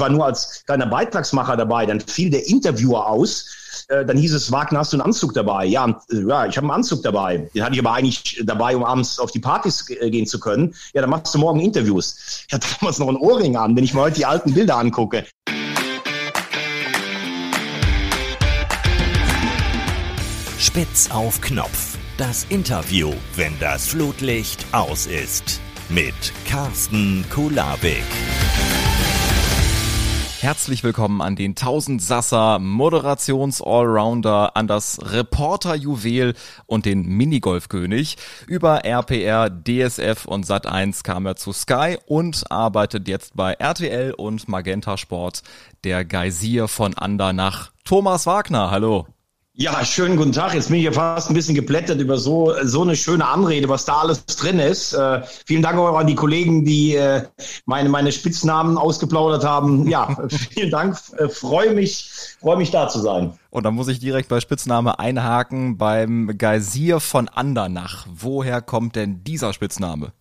war nur als kleiner Beitragsmacher dabei. Dann fiel der Interviewer aus. Äh, dann hieß es, Wagner, hast du einen Anzug dabei? Ja, ja, ich habe einen Anzug dabei. Den hatte ich aber eigentlich dabei, um abends auf die Partys äh, gehen zu können. Ja, dann machst du morgen Interviews. Ich hatte damals noch ein Ohrring an, wenn ich mir heute die alten Bilder angucke. Spitz auf Knopf. Das Interview, wenn das Flutlicht aus ist. Mit Carsten Kulabik. Herzlich willkommen an den 1000 Sasser Moderations-Allrounder, an das Reporter-Juwel und den Minigolfkönig. Über RPR, DSF und Sat1 kam er zu Sky und arbeitet jetzt bei RTL und Magenta Sport, der Geysir von Andernach. Thomas Wagner, hallo. Ja, schönen guten Tag. Jetzt bin ich ja fast ein bisschen geblättert über so, so eine schöne Anrede, was da alles drin ist. Äh, vielen Dank auch an die Kollegen, die äh, meine, meine Spitznamen ausgeplaudert haben. Ja, vielen Dank. Äh, freue mich, freue mich da zu sein. Und dann muss ich direkt bei Spitzname einhaken beim Geysir von Andernach. Woher kommt denn dieser Spitzname?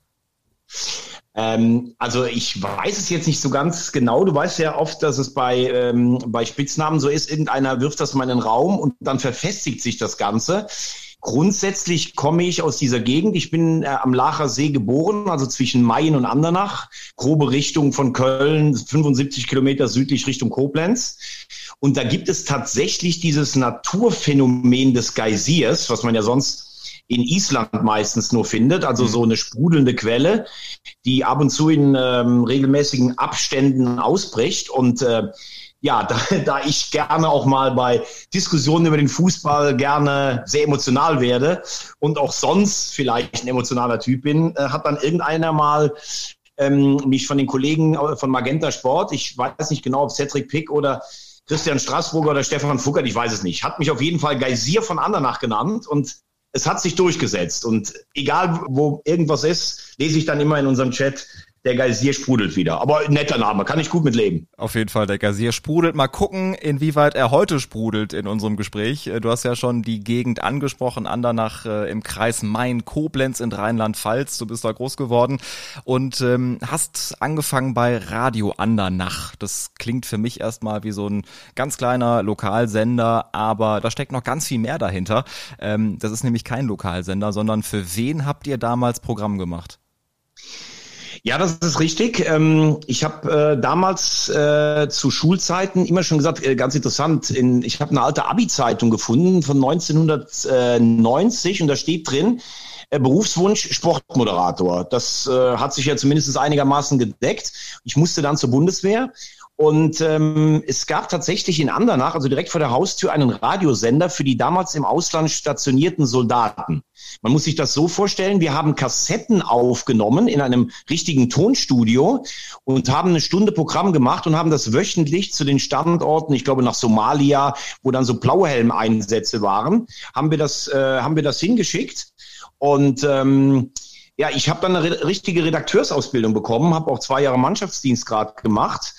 Ähm, also ich weiß es jetzt nicht so ganz genau. Du weißt ja oft, dass es bei, ähm, bei Spitznamen so ist, irgendeiner wirft das mal in den Raum und dann verfestigt sich das Ganze. Grundsätzlich komme ich aus dieser Gegend. Ich bin äh, am Lacher See geboren, also zwischen Mayen und Andernach, grobe Richtung von Köln, 75 Kilometer südlich Richtung Koblenz. Und da gibt es tatsächlich dieses Naturphänomen des Geysirs, was man ja sonst in Island meistens nur findet, also so eine sprudelnde Quelle, die ab und zu in ähm, regelmäßigen Abständen ausbricht. Und äh, ja, da, da ich gerne auch mal bei Diskussionen über den Fußball gerne sehr emotional werde und auch sonst vielleicht ein emotionaler Typ bin, äh, hat dann irgendeiner mal ähm, mich von den Kollegen äh, von Magenta Sport, ich weiß nicht genau, ob Cedric Pick oder Christian Straßburger oder Stefan Fuckert, ich weiß es nicht, hat mich auf jeden Fall Geysir von Andernach genannt und es hat sich durchgesetzt. Und egal, wo irgendwas ist, lese ich dann immer in unserem Chat, der Geysir sprudelt wieder. Aber netter Name, kann ich gut mit leben. Auf jeden Fall, der Geysir sprudelt. Mal gucken, inwieweit er heute sprudelt in unserem Gespräch. Äh, du hast ja schon die Gegend angesprochen, Andernach äh, im Kreis Main-Koblenz in Rheinland-Pfalz. Du bist da groß geworden und ähm, hast angefangen bei Radio Andernach. Das klingt für mich erstmal wie so ein ganz kleiner Lokalsender, aber da steckt noch ganz viel mehr dahinter. Ähm, das ist nämlich kein Lokalsender, sondern für wen habt ihr damals Programm gemacht? Ja, das ist richtig. Ähm, ich habe äh, damals äh, zu Schulzeiten immer schon gesagt, äh, ganz interessant, in, ich habe eine alte Abi-Zeitung gefunden von 1990 und da steht drin, Berufswunsch Sportmoderator. Das äh, hat sich ja zumindest einigermaßen gedeckt. Ich musste dann zur Bundeswehr und ähm, es gab tatsächlich in Andernach, also direkt vor der Haustür, einen Radiosender für die damals im Ausland stationierten Soldaten. Man muss sich das so vorstellen, wir haben Kassetten aufgenommen in einem richtigen Tonstudio und haben eine Stunde Programm gemacht und haben das wöchentlich zu den Standorten, ich glaube nach Somalia, wo dann so Blauhelm-Einsätze waren, haben wir das, äh, haben wir das hingeschickt. Und ähm, ja, ich habe dann eine richtige Redakteursausbildung bekommen, habe auch zwei Jahre Mannschaftsdienstgrad gemacht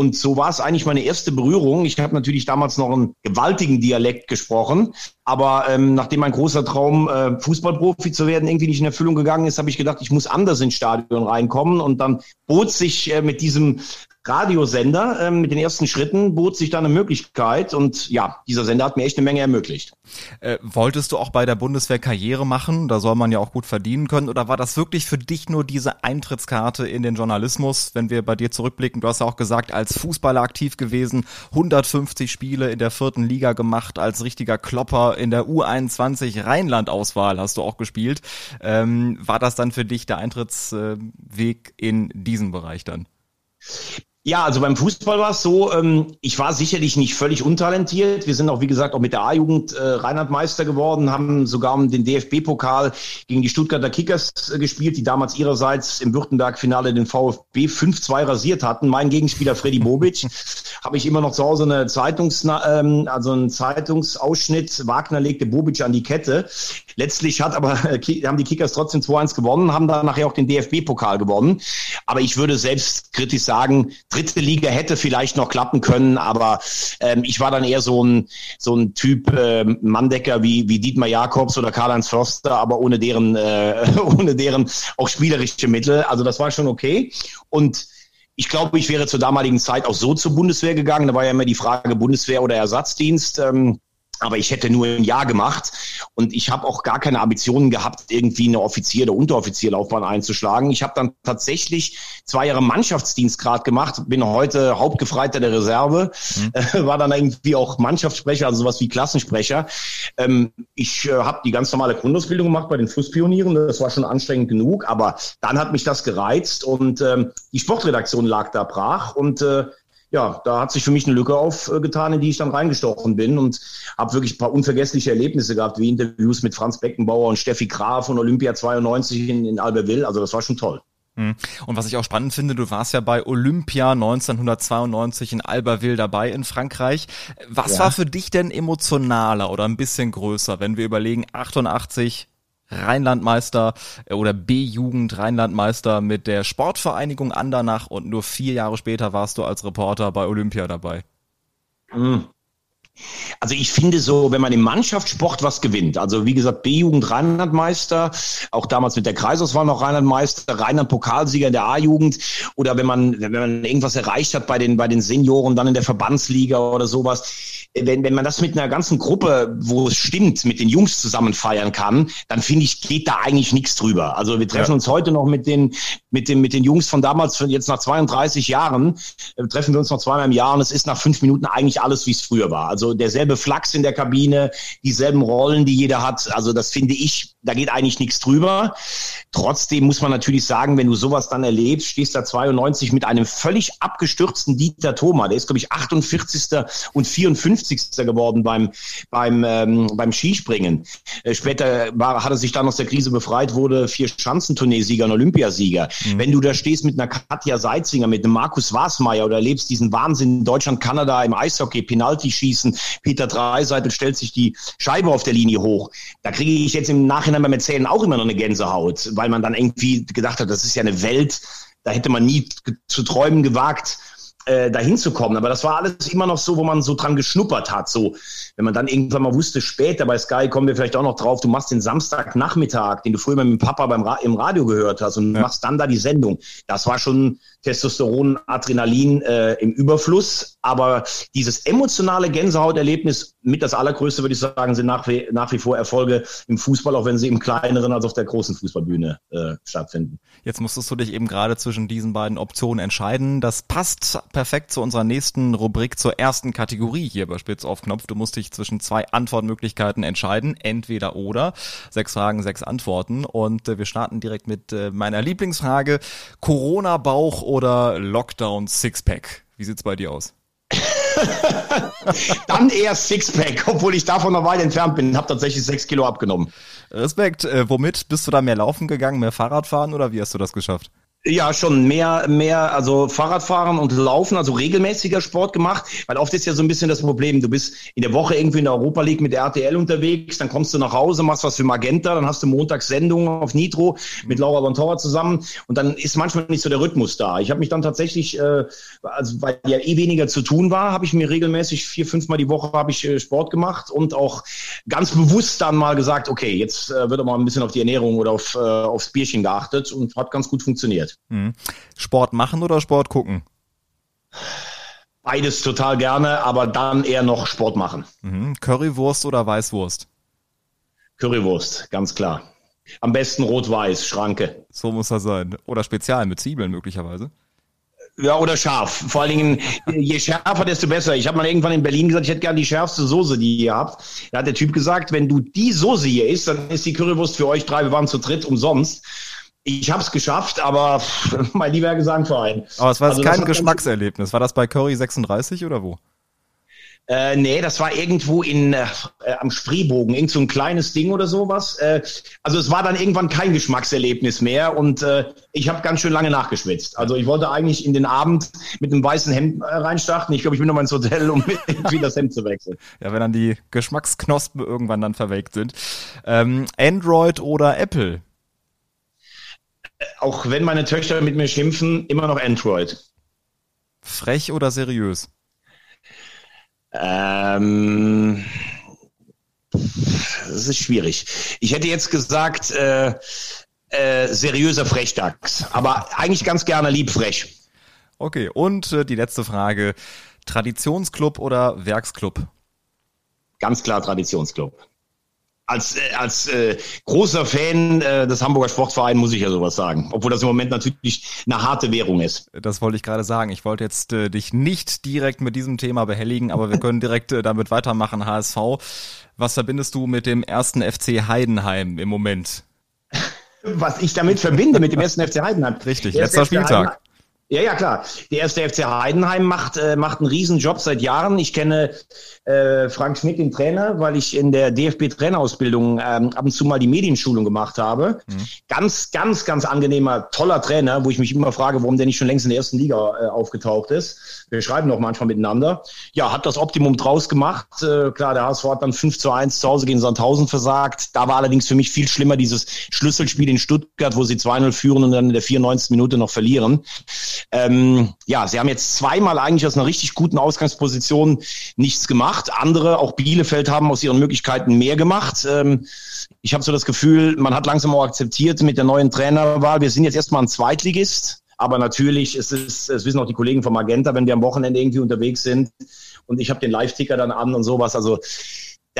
und so war es eigentlich meine erste Berührung. Ich habe natürlich damals noch einen gewaltigen Dialekt gesprochen, aber ähm, nachdem mein großer Traum, äh, Fußballprofi zu werden, irgendwie nicht in Erfüllung gegangen ist, habe ich gedacht, ich muss anders ins Stadion reinkommen. Und dann bot sich äh, mit diesem Radiosender ähm, mit den ersten Schritten bot sich da eine Möglichkeit und ja, dieser Sender hat mir echt eine Menge ermöglicht. Äh, wolltest du auch bei der Bundeswehr Karriere machen? Da soll man ja auch gut verdienen können. Oder war das wirklich für dich nur diese Eintrittskarte in den Journalismus? Wenn wir bei dir zurückblicken, du hast ja auch gesagt, als Fußballer aktiv gewesen, 150 Spiele in der vierten Liga gemacht, als richtiger Klopper in der U21 Rheinland-Auswahl hast du auch gespielt. Ähm, war das dann für dich der Eintrittsweg in diesen Bereich dann? Ja, also beim Fußball war es so, ähm, ich war sicherlich nicht völlig untalentiert. Wir sind auch, wie gesagt, auch mit der A-Jugend äh, Rheinland-Meister geworden, haben sogar um den DFB-Pokal gegen die Stuttgarter Kickers äh, gespielt, die damals ihrerseits im Württemberg-Finale den VfB 5-2 rasiert hatten. Mein Gegenspieler Freddy Bobic, habe ich immer noch zu Hause eine Zeitungs, ähm, also einen Zeitungsausschnitt. Wagner legte Bobic an die Kette. Letztlich hat aber, äh, haben die Kickers trotzdem 2-1 gewonnen, haben dann nachher auch den DFB-Pokal gewonnen. Aber ich würde selbst kritisch sagen, dritte Liga hätte vielleicht noch klappen können, aber ähm, ich war dann eher so ein, so ein Typ äh, Manndecker wie, wie Dietmar Jakobs oder Karl-Heinz Förster, aber ohne deren, äh, ohne deren auch spielerische Mittel. Also das war schon okay. Und ich glaube, ich wäre zur damaligen Zeit auch so zur Bundeswehr gegangen. Da war ja immer die Frage Bundeswehr oder Ersatzdienst. Ähm, aber ich hätte nur ein Jahr gemacht und ich habe auch gar keine Ambitionen gehabt, irgendwie eine Offizier- oder Unteroffizierlaufbahn einzuschlagen. Ich habe dann tatsächlich zwei Jahre Mannschaftsdienstgrad gemacht, bin heute Hauptgefreiter der Reserve, mhm. war dann irgendwie auch Mannschaftssprecher, also sowas wie Klassensprecher. Ähm, ich äh, habe die ganz normale Grundausbildung gemacht bei den Flusspionieren, das war schon anstrengend genug, aber dann hat mich das gereizt und ähm, die Sportredaktion lag da brach und äh, ja, da hat sich für mich eine Lücke aufgetan, in die ich dann reingestochen bin und habe wirklich ein paar unvergessliche Erlebnisse gehabt, wie Interviews mit Franz Beckenbauer und Steffi Graf von Olympia 92 in, in Albertville. Also das war schon toll. Hm. Und was ich auch spannend finde, du warst ja bei Olympia 1992 in Albertville dabei in Frankreich. Was ja. war für dich denn emotionaler oder ein bisschen größer, wenn wir überlegen, 88 Rheinlandmeister äh, oder B-Jugend Rheinlandmeister mit der Sportvereinigung Andernach und nur vier Jahre später warst du als Reporter bei Olympia dabei. Mhm. Also ich finde so, wenn man im Mannschaftssport was gewinnt, also wie gesagt, B-Jugend Rheinlandmeister, auch damals mit der Kreisauswahl noch Rheinlandmeister, Rheinland-Pokalsieger in der A-Jugend oder wenn man, wenn man irgendwas erreicht hat bei den, bei den Senioren, dann in der Verbandsliga oder sowas, wenn, wenn man das mit einer ganzen Gruppe, wo es stimmt, mit den Jungs zusammen feiern kann, dann finde ich, geht da eigentlich nichts drüber. Also wir treffen ja. uns heute noch mit den, mit den, mit den Jungs von damals, jetzt nach 32 Jahren, äh, treffen wir uns noch zweimal im Jahr und es ist nach fünf Minuten eigentlich alles, wie es früher war. Also derselbe Flachs in der Kabine, dieselben Rollen, die jeder hat. Also das finde ich, da geht eigentlich nichts drüber. Trotzdem muss man natürlich sagen, wenn du sowas dann erlebst, stehst da 92 mit einem völlig abgestürzten Dieter Thoma, der ist, glaube ich, 48. und 54. geworden beim, beim, ähm, beim Skispringen. Äh, später war, hat er sich dann aus der Krise befreit, wurde vier Schanzentourneesieger und Olympiasieger. Mhm. Wenn du da stehst mit einer Katja Seitzinger, mit einem Markus Wasmeier oder erlebst diesen Wahnsinn in Deutschland, Kanada im Eishockey, Penalty schießen, Peter Dreiseitel stellt sich die Scheibe auf der Linie hoch. Da kriege ich jetzt im Nachhinein beim Erzählen auch immer noch eine Gänsehaut, weil man dann irgendwie gedacht hat, das ist ja eine Welt, da hätte man nie zu träumen gewagt, äh, dahin zu kommen. Aber das war alles immer noch so, wo man so dran geschnuppert hat. So, wenn man dann irgendwann mal wusste, später bei Sky kommen wir vielleicht auch noch drauf, du machst den Samstagnachmittag, den du früher mit dem Papa beim Ra im Radio gehört hast und ja. machst dann da die Sendung. Das war schon Testosteron, Adrenalin äh, im Überfluss. Aber dieses emotionale Gänsehauterlebnis mit das allergrößte, würde ich sagen, sind nach wie, nach wie vor Erfolge im Fußball, auch wenn sie im kleineren als auf der großen Fußballbühne äh, stattfinden. Jetzt musstest du dich eben gerade zwischen diesen beiden Optionen entscheiden. Das passt perfekt zu unserer nächsten Rubrik, zur ersten Kategorie hier bei Spitz auf Knopf. Du musst dich zwischen zwei Antwortmöglichkeiten entscheiden, entweder oder. Sechs Fragen, sechs Antworten. Und äh, wir starten direkt mit äh, meiner Lieblingsfrage. Corona-Bauch oder Lockdown Sixpack? Wie sieht's bei dir aus? Dann eher Sixpack, obwohl ich davon noch weit entfernt bin. Habe tatsächlich sechs Kilo abgenommen. Respekt. Äh, womit bist du da mehr laufen gegangen, mehr Fahrradfahren oder wie hast du das geschafft? Ja, schon mehr, mehr, also Fahrradfahren und Laufen, also regelmäßiger Sport gemacht, weil oft ist ja so ein bisschen das Problem, du bist in der Woche irgendwie in der Europa League mit der RTL unterwegs, dann kommst du nach Hause, machst was für Magenta, dann hast du montags Sendungen auf Nitro mit Laura Bontora zusammen und dann ist manchmal nicht so der Rhythmus da. Ich habe mich dann tatsächlich, äh, also weil ja eh weniger zu tun war, habe ich mir regelmäßig vier, fünfmal die Woche habe ich äh, Sport gemacht und auch ganz bewusst dann mal gesagt, okay, jetzt äh, wird auch mal ein bisschen auf die Ernährung oder auf, äh, aufs Bierchen geachtet und hat ganz gut funktioniert funktioniert. Mhm. Sport machen oder Sport gucken? Beides total gerne, aber dann eher noch Sport machen. Mhm. Currywurst oder Weißwurst? Currywurst, ganz klar. Am besten rot-weiß, Schranke. So muss das sein. Oder Spezial mit Zwiebeln möglicherweise. Ja, oder scharf. Vor allen Dingen, je schärfer, desto besser. Ich habe mal irgendwann in Berlin gesagt, ich hätte gerne die schärfste Soße, die ihr habt. Da hat der Typ gesagt, wenn du die Soße hier isst, dann ist die Currywurst für euch drei, wir waren zu dritt, umsonst. Ich habe es geschafft, aber mein lieber Gesangverein. Aber es war also kein Geschmackserlebnis. War das bei Curry 36 oder wo? Äh, nee, das war irgendwo in äh, am Spreebogen, irgend so ein kleines Ding oder sowas. Äh, also es war dann irgendwann kein Geschmackserlebnis mehr und äh, ich habe ganz schön lange nachgeschwitzt. Also ich wollte eigentlich in den Abend mit einem weißen Hemd äh, reinstarten. Ich glaube, ich bin noch mal ins Hotel, um irgendwie das Hemd zu wechseln. Ja, wenn dann die Geschmacksknospen irgendwann dann verwelkt sind. Ähm, Android oder Apple? Auch wenn meine Töchter mit mir schimpfen, immer noch Android. Frech oder seriös? Ähm, das ist schwierig. Ich hätte jetzt gesagt, äh, äh, seriöser Frechdachs, aber eigentlich ganz gerne lieb frech. Okay, und äh, die letzte Frage. Traditionsclub oder Werksclub? Ganz klar Traditionsclub als, als äh, großer Fan äh, des Hamburger Sportvereins muss ich ja sowas sagen. Obwohl das im Moment natürlich eine harte Währung ist. Das wollte ich gerade sagen. Ich wollte jetzt äh, dich nicht direkt mit diesem Thema behelligen, aber wir können direkt äh, damit weitermachen. HSV. Was verbindest du mit dem ersten FC Heidenheim im Moment? Was ich damit verbinde mit dem ersten FC Heidenheim. Richtig, letzter Spieltag. Heidenheim, ja, ja, klar. Der erste FC Heidenheim macht, äh, macht einen Riesenjob seit Jahren. Ich kenne äh, Frank Schmidt, den Trainer, weil ich in der DFB-Trainerausbildung ähm, ab und zu mal die Medienschulung gemacht habe. Mhm. Ganz, ganz, ganz angenehmer, toller Trainer, wo ich mich immer frage, warum der nicht schon längst in der ersten Liga äh, aufgetaucht ist. Wir schreiben noch manchmal miteinander. Ja, hat das Optimum draus gemacht. Äh, klar, der HSV hat dann 5 zu 1 zu Hause gegen Sandhausen versagt. Da war allerdings für mich viel schlimmer dieses Schlüsselspiel in Stuttgart, wo sie 2-0 führen und dann in der 94. Minute noch verlieren. Ähm, ja, sie haben jetzt zweimal eigentlich aus einer richtig guten Ausgangsposition nichts gemacht. Andere, auch Bielefeld, haben aus ihren Möglichkeiten mehr gemacht. Ähm, ich habe so das Gefühl, man hat langsam auch akzeptiert mit der neuen Trainerwahl. Wir sind jetzt erstmal ein Zweitligist. Aber natürlich, es ist, es wissen auch die Kollegen vom Magenta, wenn wir am Wochenende irgendwie unterwegs sind und ich habe den Live-Ticker dann an und sowas. Also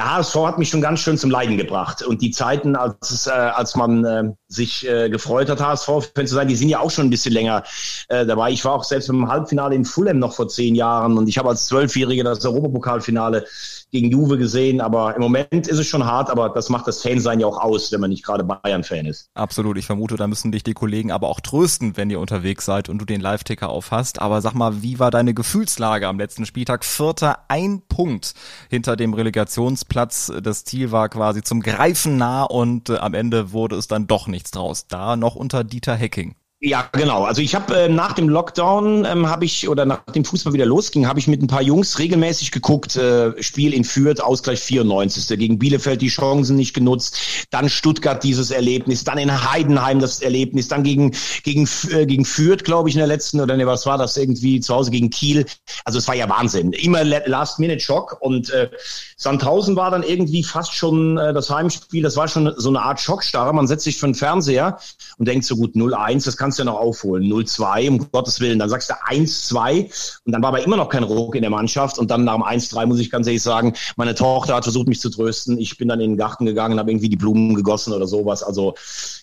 der HSV hat mich schon ganz schön zum Leiden gebracht. Und die Zeiten, als, äh, als man äh, sich äh, gefreut hat, HSV-Fan zu sein, die sind ja auch schon ein bisschen länger äh, dabei. Ich war auch selbst im Halbfinale in Fulham noch vor zehn Jahren und ich habe als Zwölfjähriger das Europapokalfinale gegen Juve gesehen. Aber im Moment ist es schon hart, aber das macht das Fansein ja auch aus, wenn man nicht gerade Bayern-Fan ist. Absolut. Ich vermute, da müssen dich die Kollegen aber auch trösten, wenn ihr unterwegs seid und du den Live-Ticker aufhast. Aber sag mal, wie war deine Gefühlslage am letzten Spieltag? Vierter, ein Punkt hinter dem Relegationsplatz. Das Ziel war quasi zum Greifen nah und äh, am Ende wurde es dann doch nichts draus. Da noch unter Dieter Hecking. Ja, genau. Also ich habe äh, nach dem Lockdown ähm, habe ich oder nachdem Fußball wieder losging, habe ich mit ein paar Jungs regelmäßig geguckt. Äh, Spiel in Fürth, Ausgleich 94. Gegen Bielefeld die Chancen nicht genutzt, dann Stuttgart dieses Erlebnis, dann in Heidenheim das Erlebnis, dann gegen gegen äh, gegen Fürth, glaube ich, in der letzten oder ne, was war das irgendwie zu Hause gegen Kiel. Also es war ja Wahnsinn. Immer Last Minute Schock und äh, Sandhausen war dann irgendwie fast schon äh, das Heimspiel. Das war schon so eine Art Schockstarre. Man setzt sich für den Fernseher und denkt so gut 0-1, das kann kannst du ja noch aufholen. 0-2, um Gottes Willen. Dann sagst du 1-2 und dann war aber immer noch kein Ruck in der Mannschaft. Und dann nach dem 1-3 muss ich ganz ehrlich sagen, meine Tochter hat versucht, mich zu trösten. Ich bin dann in den Garten gegangen, habe irgendwie die Blumen gegossen oder sowas. Also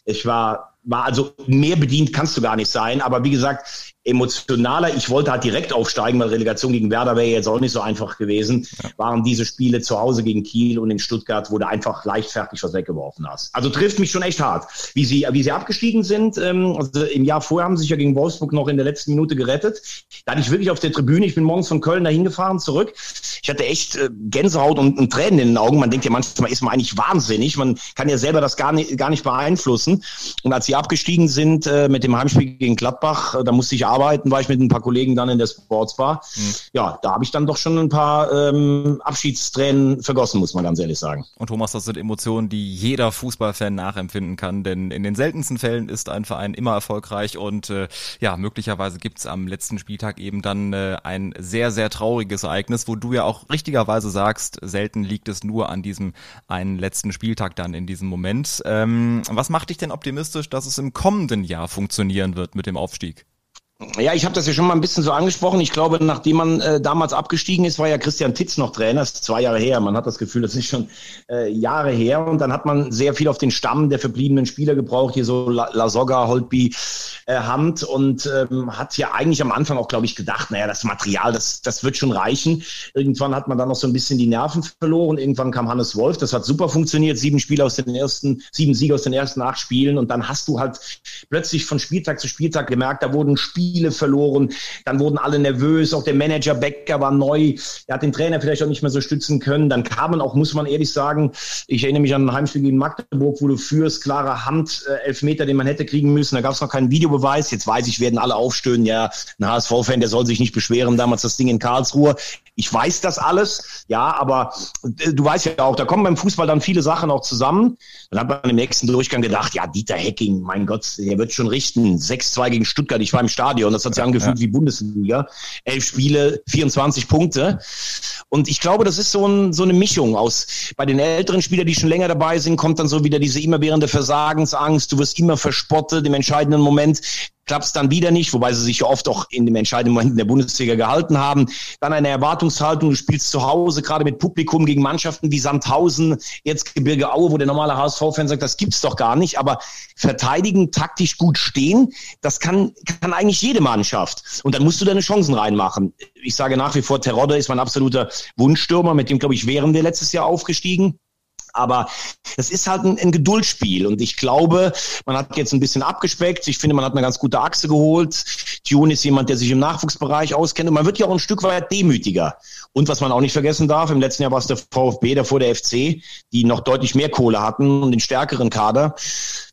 ich war war also mehr bedient kannst du gar nicht sein. Aber wie gesagt, emotionaler, ich wollte halt direkt aufsteigen, weil Relegation gegen Werder wäre jetzt auch nicht so einfach gewesen, ja. waren diese Spiele zu Hause gegen Kiel und in Stuttgart, wo du einfach leichtfertig was weggeworfen hast. Also trifft mich schon echt hart. Wie sie, wie sie abgestiegen sind, ähm, also im Jahr vorher haben sie sich ja gegen Wolfsburg noch in der letzten Minute gerettet. Da hatte ich wirklich auf der Tribüne, ich bin morgens von Köln dahin gefahren, zurück. Ich hatte echt äh, Gänsehaut und, und Tränen in den Augen. Man denkt ja manchmal, ist man eigentlich wahnsinnig. Man kann ja selber das gar nicht, gar nicht beeinflussen. Und als sie abgestiegen sind äh, mit dem Heimspiel gegen Gladbach, äh, da musste ich arbeiten, war ich mit ein paar Kollegen dann in der Sportsbar. Mhm. Ja, da habe ich dann doch schon ein paar ähm, Abschiedstränen vergossen, muss man ganz ehrlich sagen. Und Thomas, das sind Emotionen, die jeder Fußballfan nachempfinden kann, denn in den seltensten Fällen ist ein Verein immer erfolgreich und äh, ja, möglicherweise gibt's am letzten Spieltag eben dann äh, ein sehr, sehr trauriges Ereignis, wo du ja auch richtigerweise sagst, selten liegt es nur an diesem einen letzten Spieltag dann in diesem Moment. Ähm, was macht dich denn optimistisch, dass es im kommenden Jahr funktionieren wird mit dem Aufstieg? Ja, ich habe das ja schon mal ein bisschen so angesprochen. Ich glaube, nachdem man äh, damals abgestiegen ist, war ja Christian Titz noch Trainer. Das ist zwei Jahre her. Man hat das Gefühl, das ist schon äh, Jahre her. Und dann hat man sehr viel auf den Stamm der verbliebenen Spieler gebraucht, hier so Lasogga, Holtby, äh, Hand und ähm, hat ja eigentlich am Anfang auch, glaube ich, gedacht, naja, das Material, das, das wird schon reichen. Irgendwann hat man dann noch so ein bisschen die Nerven verloren. Irgendwann kam Hannes Wolf. Das hat super funktioniert. Sieben Spiele aus den ersten, sieben Siege aus den ersten acht Spielen. Und dann hast du halt plötzlich von Spieltag zu Spieltag gemerkt, da wurden Spiele Spiele verloren. Dann wurden alle nervös. Auch der Manager Becker war neu. Er hat den Trainer vielleicht auch nicht mehr so stützen können. Dann kamen auch, muss man ehrlich sagen, ich erinnere mich an ein Heimspiel gegen Magdeburg, wo du führst, klare Hand, äh, Elfmeter, den man hätte kriegen müssen. Da gab es noch keinen Videobeweis. Jetzt weiß ich, werden alle aufstöhnen. Ja, ein HSV-Fan, der soll sich nicht beschweren. Damals das Ding in Karlsruhe. Ich weiß das alles, ja, aber äh, du weißt ja auch, da kommen beim Fußball dann viele Sachen auch zusammen. Dann hat man im nächsten Durchgang gedacht, ja, Dieter Hecking, mein Gott, der wird schon richten. 6-2 gegen Stuttgart, ich war im Stadion, das hat sich angefühlt ja. wie Bundesliga. Elf Spiele, 24 Punkte. Und ich glaube, das ist so, ein, so eine Mischung aus, bei den älteren Spielern, die schon länger dabei sind, kommt dann so wieder diese immerwährende Versagensangst, du wirst immer verspottet im entscheidenden Moment klappt es dann wieder nicht, wobei sie sich ja oft auch in dem entscheidenden Moment in der Bundesliga gehalten haben. Dann eine Erwartungshaltung, du spielst zu Hause, gerade mit Publikum gegen Mannschaften wie Sandhausen, jetzt Gebirge Aue, wo der normale HSV-Fan sagt, das gibt's doch gar nicht. Aber verteidigen, taktisch gut stehen, das kann, kann eigentlich jede Mannschaft. Und dann musst du deine Chancen reinmachen. Ich sage nach wie vor, Terodde ist mein absoluter Wunschstürmer, mit dem, glaube ich, wären wir letztes Jahr aufgestiegen. Aber das ist halt ein, ein Geduldsspiel. Und ich glaube, man hat jetzt ein bisschen abgespeckt. Ich finde, man hat eine ganz gute Achse geholt. Tune ist jemand, der sich im Nachwuchsbereich auskennt. Und man wird ja auch ein Stück weit demütiger. Und was man auch nicht vergessen darf, im letzten Jahr war es der VfB, davor der FC, die noch deutlich mehr Kohle hatten und den stärkeren Kader.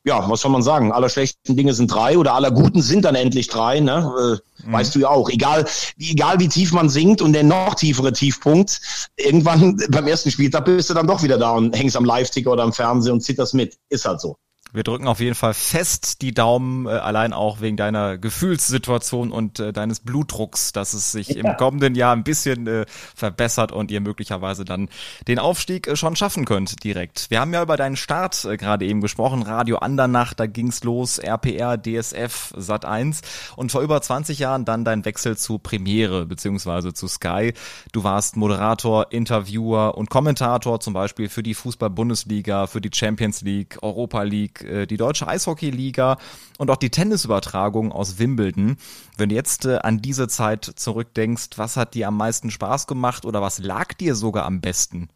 Ja, was soll man sagen? Aller schlechten Dinge sind drei oder aller guten sind dann endlich drei. Ne? Äh, mhm. Weißt du ja auch. Egal, egal wie tief man sinkt und der noch tiefere Tiefpunkt, irgendwann beim ersten Spieltag bist du dann doch wieder da und hängst am Live-Ticker oder am Fernsehen und zitterst mit. Ist halt so. Wir drücken auf jeden Fall fest die Daumen, äh, allein auch wegen deiner Gefühlssituation und äh, deines Blutdrucks, dass es sich ja. im kommenden Jahr ein bisschen äh, verbessert und ihr möglicherweise dann den Aufstieg äh, schon schaffen könnt direkt. Wir haben ja über deinen Start äh, gerade eben gesprochen, Radio Andernach, da ging's los, RPR, DSF, Sat 1 und vor über 20 Jahren dann dein Wechsel zu Premiere beziehungsweise zu Sky. Du warst Moderator, Interviewer und Kommentator zum Beispiel für die Fußball-Bundesliga, für die Champions League, Europa League, äh, die deutsche Eishockeyliga und auch die Tennisübertragung aus Wimbledon. Wenn du jetzt äh, an diese Zeit zurückdenkst, was hat dir am meisten Spaß gemacht oder was lag dir sogar am besten?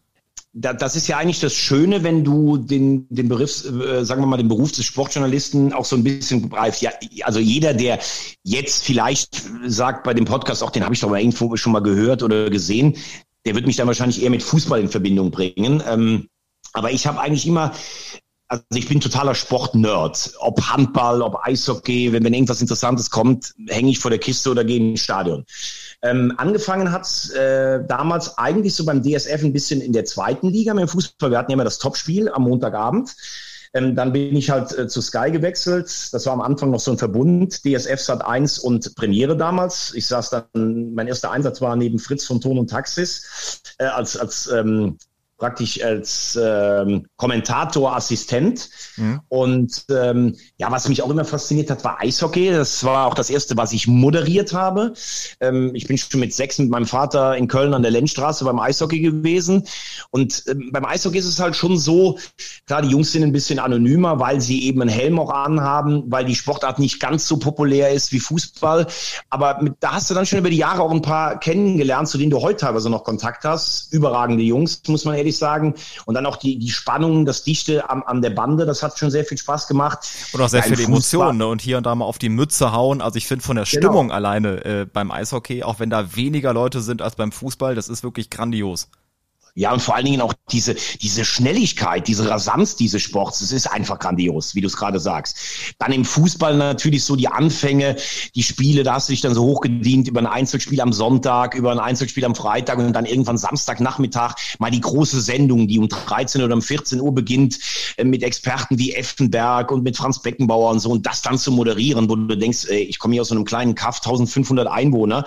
das ist ja eigentlich das Schöne, wenn du den, den Beruf, äh, sagen wir mal, den Beruf des Sportjournalisten auch so ein bisschen begreifst. Ja, also jeder, der jetzt vielleicht sagt bei dem Podcast, auch den habe ich doch mal irgendwo schon mal gehört oder gesehen, der wird mich dann wahrscheinlich eher mit Fußball in Verbindung bringen. Ähm, aber ich habe eigentlich immer also ich bin totaler Sportnerd. Ob Handball, ob Eishockey, wenn, wenn irgendwas Interessantes kommt, hänge ich vor der Kiste oder gehe ins Stadion. Ähm, angefangen hat's äh, damals eigentlich so beim DSF ein bisschen in der zweiten Liga mit dem Fußball. Wir hatten ja immer das Topspiel am Montagabend. Ähm, dann bin ich halt äh, zu Sky gewechselt. Das war am Anfang noch so ein Verbund. DSF Sat 1 und Premiere damals. Ich saß dann, mein erster Einsatz war neben Fritz von Ton und Taxis äh, als, als ähm, praktisch als ähm, Kommentator, Assistent. Mhm. Und ähm, ja, was mich auch immer fasziniert hat, war Eishockey. Das war auch das erste, was ich moderiert habe. Ähm, ich bin schon mit sechs mit meinem Vater in Köln an der Lenzstraße beim Eishockey gewesen. Und ähm, beim Eishockey ist es halt schon so, klar, die Jungs sind ein bisschen anonymer, weil sie eben einen Helm auch anhaben, weil die Sportart nicht ganz so populär ist wie Fußball. Aber mit, da hast du dann schon über die Jahre auch ein paar kennengelernt, zu denen du heute teilweise noch Kontakt hast. Überragende Jungs, muss man ehrlich ehrlich sagen. Und dann auch die, die Spannung, das Dichte an, an der Bande, das hat schon sehr viel Spaß gemacht. Und auch sehr viele Emotionen ne? und hier und da mal auf die Mütze hauen. Also ich finde von der genau. Stimmung genau. alleine äh, beim Eishockey, auch wenn da weniger Leute sind als beim Fußball, das ist wirklich grandios. Ja, und vor allen Dingen auch diese, diese Schnelligkeit, diese Rasanz dieses Sports, das ist einfach grandios, wie du es gerade sagst. Dann im Fußball natürlich so die Anfänge, die Spiele, da hast du dich dann so hochgedient über ein Einzelspiel am Sonntag, über ein Einzelspiel am Freitag und dann irgendwann Samstagnachmittag mal die große Sendung, die um 13 oder um 14 Uhr beginnt, äh, mit Experten wie Effenberg und mit Franz Beckenbauer und so und das dann zu moderieren, wo du denkst, ey, ich komme hier aus so einem kleinen Kaff, 1500 Einwohner,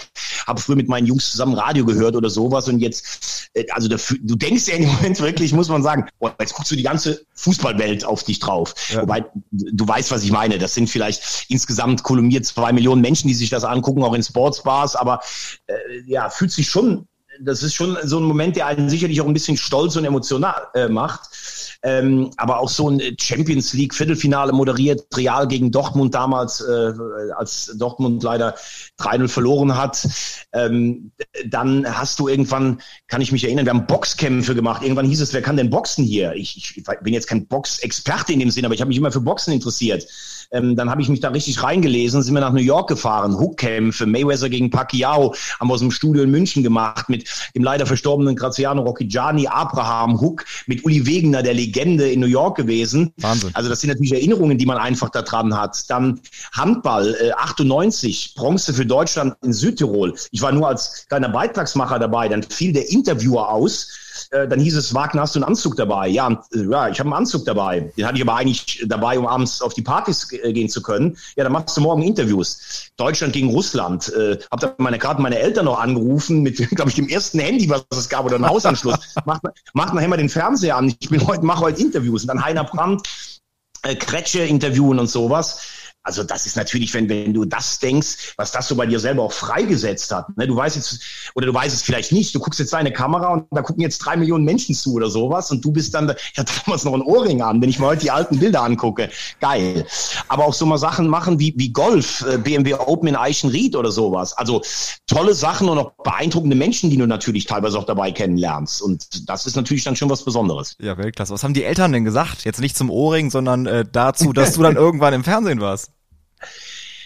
habe früher mit meinen Jungs zusammen Radio gehört oder sowas und jetzt, äh, also dafür, du denkst ja im Moment wirklich, muss man sagen, boah, jetzt guckst du die ganze Fußballwelt auf dich drauf. Ja. Wobei, du weißt, was ich meine. Das sind vielleicht insgesamt kolumniert zwei Millionen Menschen, die sich das angucken, auch in Sportsbars, aber äh, ja, fühlt sich schon, das ist schon so ein Moment, der einen sicherlich auch ein bisschen stolz und emotional äh, macht ähm, aber auch so ein Champions League Viertelfinale moderiert, Real gegen Dortmund damals, äh, als Dortmund leider 3-0 verloren hat. Ähm, dann hast du irgendwann, kann ich mich erinnern, wir haben Boxkämpfe gemacht. Irgendwann hieß es, wer kann denn boxen hier? Ich, ich bin jetzt kein Boxexperte in dem Sinn, aber ich habe mich immer für Boxen interessiert. Ähm, dann habe ich mich da richtig reingelesen, sind wir nach New York gefahren, Hookkämpfe, Mayweather gegen Pacquiao, haben wir aus dem Studio in München gemacht mit dem leider verstorbenen Graziano Rocchigiani, Abraham Hook, mit Uli Wegener, der Legende in New York gewesen. Wahnsinn. Also das sind natürlich Erinnerungen, die man einfach da dran hat. Dann Handball, äh, 98, Bronze für Deutschland in Südtirol. Ich war nur als kleiner Beitragsmacher dabei, dann fiel der Interviewer aus äh, dann hieß es, Wagner, hast du einen Anzug dabei? Ja, äh, ja ich habe einen Anzug dabei. Den hatte ich aber eigentlich dabei, um abends auf die Partys äh, gehen zu können. Ja, dann machst du morgen Interviews. Deutschland gegen Russland. Äh, hab da meine gerade meine Eltern noch angerufen mit, glaube ich, dem ersten Handy, was es gab oder einem Hausanschluss. mach, mach nachher mal den Fernseher an. Ich bin heute, mache heute Interviews. Und dann Heiner Brandt, äh, Kretsche interviewen und sowas. Also das ist natürlich, wenn, wenn du das denkst, was das so bei dir selber auch freigesetzt hat. Ne? Du weißt jetzt, oder du weißt es vielleicht nicht, du guckst jetzt deine Kamera und da gucken jetzt drei Millionen Menschen zu oder sowas und du bist dann, ich hatte damals noch ein Ohrring an, wenn ich mir heute die alten Bilder angucke. Geil. Aber auch so mal Sachen machen wie, wie Golf, äh, BMW Open in Eichenried oder sowas. Also tolle Sachen und auch beeindruckende Menschen, die du natürlich teilweise auch dabei kennenlernst. Und das ist natürlich dann schon was Besonderes. Ja, Weltklasse. Was haben die Eltern denn gesagt? Jetzt nicht zum Ohrring, sondern äh, dazu, dass du dann irgendwann im Fernsehen warst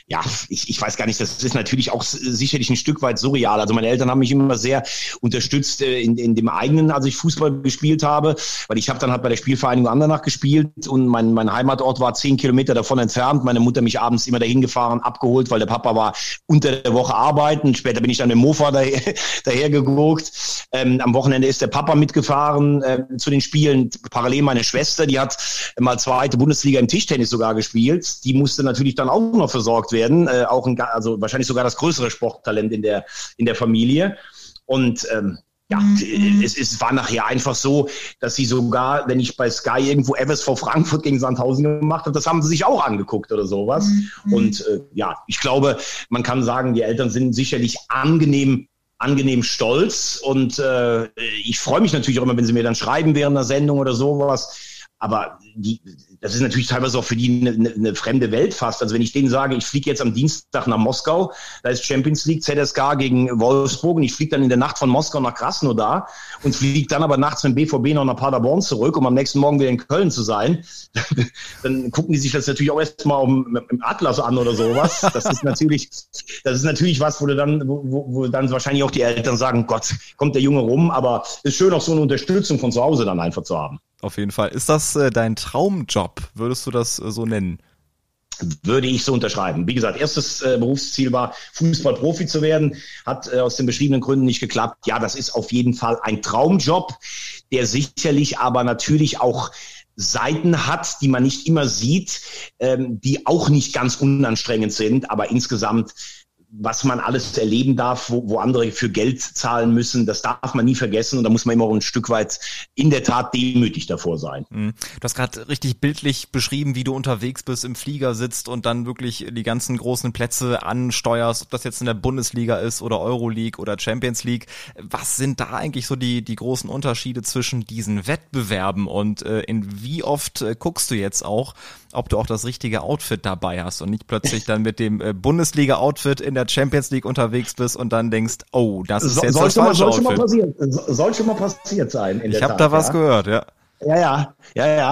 ja, ich, ich weiß gar nicht, das ist natürlich auch sicherlich ein Stück weit surreal. Also meine Eltern haben mich immer sehr unterstützt äh, in, in dem eigenen, als ich Fußball gespielt habe, weil ich habe dann halt bei der Spielvereinigung Andernach gespielt und mein, mein Heimatort war zehn Kilometer davon entfernt. Meine Mutter mich abends immer dahin gefahren, abgeholt, weil der Papa war unter der Woche arbeiten. Später bin ich dann dem Mofa daher, daher geguckt. Ähm, am Wochenende ist der Papa mitgefahren äh, zu den Spielen. Parallel meine Schwester, die hat mal zweite Bundesliga im Tischtennis sogar gespielt. Die musste natürlich dann auch noch versorgt werden, äh, auch ein, also wahrscheinlich sogar das größere Sporttalent in der, in der Familie. Und ähm, ja, mhm. es, es war nachher einfach so, dass sie sogar, wenn ich bei Sky irgendwo Evers vor Frankfurt gegen Sandhausen gemacht habe, das haben sie sich auch angeguckt oder sowas. Mhm. Und äh, ja, ich glaube, man kann sagen, die Eltern sind sicherlich angenehm angenehm stolz und äh, ich freue mich natürlich auch immer, wenn sie mir dann schreiben während der Sendung oder sowas. Aber die, das ist natürlich teilweise auch für die eine, eine, fremde Welt fast. Also wenn ich denen sage, ich fliege jetzt am Dienstag nach Moskau, da ist Champions League, ZSK gegen Wolfsburg und ich fliege dann in der Nacht von Moskau nach Krasnodar und fliege dann aber nachts mit dem BVB noch nach Paderborn zurück, um am nächsten Morgen wieder in Köln zu sein, dann gucken die sich das natürlich auch erstmal im, im Atlas an oder sowas. Das ist natürlich, das ist natürlich was, wo du dann, wo, wo dann wahrscheinlich auch die Eltern sagen, Gott, kommt der Junge rum, aber es ist schön auch so eine Unterstützung von zu Hause dann einfach zu haben. Auf jeden Fall. Ist das äh, dein Traumjob? Würdest du das äh, so nennen? Würde ich so unterschreiben. Wie gesagt, erstes äh, Berufsziel war, Fußballprofi zu werden. Hat äh, aus den beschriebenen Gründen nicht geklappt. Ja, das ist auf jeden Fall ein Traumjob, der sicherlich aber natürlich auch Seiten hat, die man nicht immer sieht, ähm, die auch nicht ganz unanstrengend sind, aber insgesamt was man alles erleben darf, wo, wo andere für Geld zahlen müssen, das darf man nie vergessen und da muss man immer auch ein Stück weit in der Tat demütig davor sein. Mhm. Du hast gerade richtig bildlich beschrieben, wie du unterwegs bist, im Flieger sitzt und dann wirklich die ganzen großen Plätze ansteuerst, ob das jetzt in der Bundesliga ist oder Euroleague oder Champions League. Was sind da eigentlich so die, die großen Unterschiede zwischen diesen Wettbewerben und äh, in wie oft äh, guckst du jetzt auch, ob du auch das richtige Outfit dabei hast und nicht plötzlich dann mit dem äh, Bundesliga-Outfit in der Champions League unterwegs bist und dann denkst, oh, das ist so, jetzt das falsche mal, soll Outfit. Schon mal passiert, soll schon mal passiert sein. ich habe da was ja. gehört, ja. Ja, ja, ja, ja.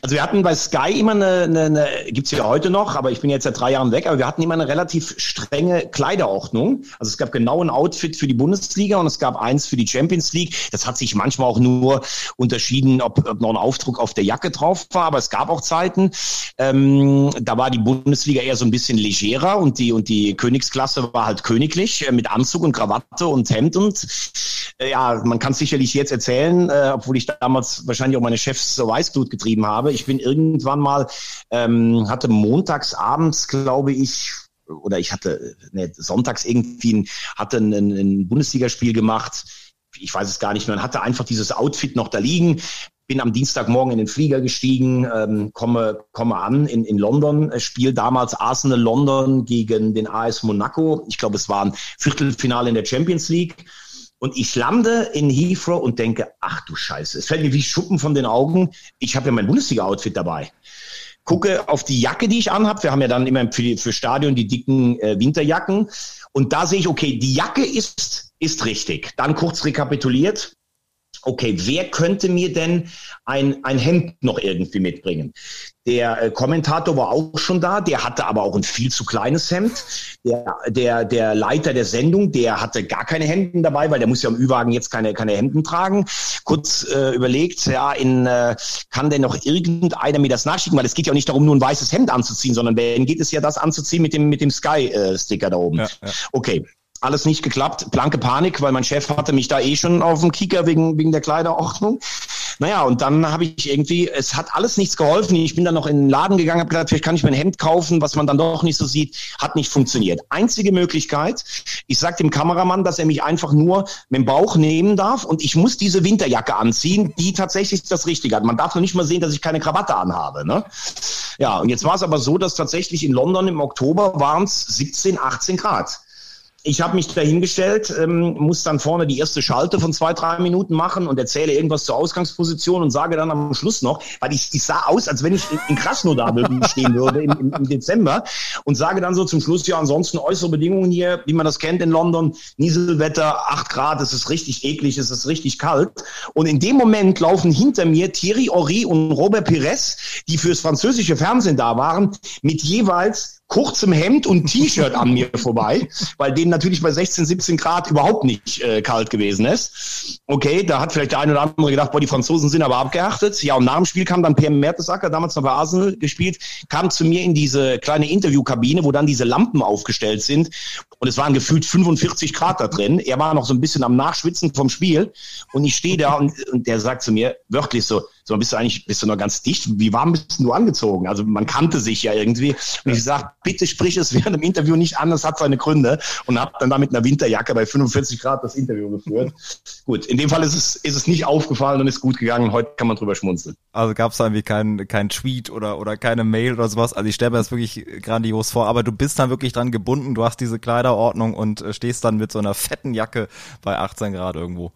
Also wir hatten bei Sky immer eine, eine, eine gibt's ja heute noch, aber ich bin jetzt seit drei Jahren weg, aber wir hatten immer eine relativ strenge Kleiderordnung. Also es gab genau ein Outfit für die Bundesliga und es gab eins für die Champions League. Das hat sich manchmal auch nur unterschieden, ob, ob noch ein Aufdruck auf der Jacke drauf war, aber es gab auch Zeiten, ähm, da war die Bundesliga eher so ein bisschen legerer und die und die Königsklasse war halt königlich äh, mit Anzug und Krawatte und Hemd und äh, ja, man kann sicherlich jetzt erzählen, äh, obwohl ich damals wahrscheinlich auch meine Chefs so Weißblut getrieben habe. Ich bin irgendwann mal, ähm, hatte montags abends, glaube ich, oder ich hatte ne, sonntags irgendwie ein, hatte ein, ein Bundesligaspiel gemacht. Ich weiß es gar nicht mehr. Und hatte einfach dieses Outfit noch da liegen. Bin am Dienstagmorgen in den Flieger gestiegen, ähm, komme, komme an in, in London, spiel damals Arsenal London gegen den AS Monaco. Ich glaube, es war ein Viertelfinale in der Champions League. Und ich lande in Heathrow und denke, ach du Scheiße, es fällt mir wie Schuppen von den Augen. Ich habe ja mein Bundesliga-Outfit dabei. Gucke auf die Jacke, die ich anhab. Wir haben ja dann immer für, für Stadion die dicken äh, Winterjacken. Und da sehe ich, okay, die Jacke ist, ist richtig. Dann kurz rekapituliert okay, wer könnte mir denn ein, ein Hemd noch irgendwie mitbringen? Der äh, Kommentator war auch schon da, der hatte aber auch ein viel zu kleines Hemd. Der, der, der Leiter der Sendung, der hatte gar keine Hemden dabei, weil der muss ja im Ü-Wagen jetzt keine, keine Hemden tragen. Kurz äh, überlegt, ja, in, äh, kann denn noch irgendeiner mir das nachschicken? Weil es geht ja auch nicht darum, nur ein weißes Hemd anzuziehen, sondern wenn geht es ja das anzuziehen mit dem, mit dem Sky-Sticker da oben. Ja, ja. Okay, alles nicht geklappt, blanke Panik, weil mein Chef hatte mich da eh schon auf dem Kicker wegen, wegen der Kleiderordnung. Naja, und dann habe ich irgendwie, es hat alles nichts geholfen. Ich bin dann noch in den Laden gegangen, habe gedacht, vielleicht kann ich mir ein Hemd kaufen, was man dann doch nicht so sieht. Hat nicht funktioniert. Einzige Möglichkeit, ich sage dem Kameramann, dass er mich einfach nur mit dem Bauch nehmen darf und ich muss diese Winterjacke anziehen, die tatsächlich das Richtige hat. Man darf noch nicht mal sehen, dass ich keine Krawatte anhabe. Ne? Ja, und jetzt war es aber so, dass tatsächlich in London im Oktober waren es 17, 18 Grad ich habe mich dahingestellt, ähm, muss dann vorne die erste Schalte von zwei, drei Minuten machen und erzähle irgendwas zur Ausgangsposition und sage dann am Schluss noch, weil ich, ich sah aus, als wenn ich in, in Krasnodar stehen würde im, im, im, Dezember und sage dann so zum Schluss, ja, ansonsten äußere Bedingungen hier, wie man das kennt in London, Nieselwetter, acht Grad, es ist richtig eklig, es ist richtig kalt. Und in dem Moment laufen hinter mir Thierry Horry und Robert Pires, die fürs französische Fernsehen da waren, mit jeweils kurzem Hemd und T-Shirt an mir vorbei, weil denen natürlich bei 16, 17 Grad überhaupt nicht äh, kalt gewesen ist. Okay, da hat vielleicht der eine oder andere gedacht, boah, die Franzosen sind aber abgehärtet. Ja, und nach dem Spiel kam dann Per Mertesacker, damals noch bei Arsenal gespielt, kam zu mir in diese kleine Interviewkabine, wo dann diese Lampen aufgestellt sind. Und es waren gefühlt 45 Grad da drin. Er war noch so ein bisschen am Nachschwitzen vom Spiel. Und ich stehe da und, und der sagt zu mir wörtlich so, so bist du eigentlich, bist du noch ganz dicht? Wie warm bist du angezogen? Also man kannte sich ja irgendwie. Und ich sage, bitte sprich es während dem Interview nicht an, das hat seine Gründe. Und habe dann da mit einer Winterjacke bei 45 Grad das Interview geführt. Gut, in dem Fall ist es, ist es nicht aufgefallen und ist gut gegangen. Heute kann man drüber schmunzeln. Also gab es da irgendwie kein, kein Tweet oder, oder keine Mail oder sowas. Also ich stelle mir das wirklich grandios vor. Aber du bist dann wirklich dran gebunden. Du hast diese Kleiderordnung und äh, stehst dann mit so einer fetten Jacke bei 18 Grad irgendwo.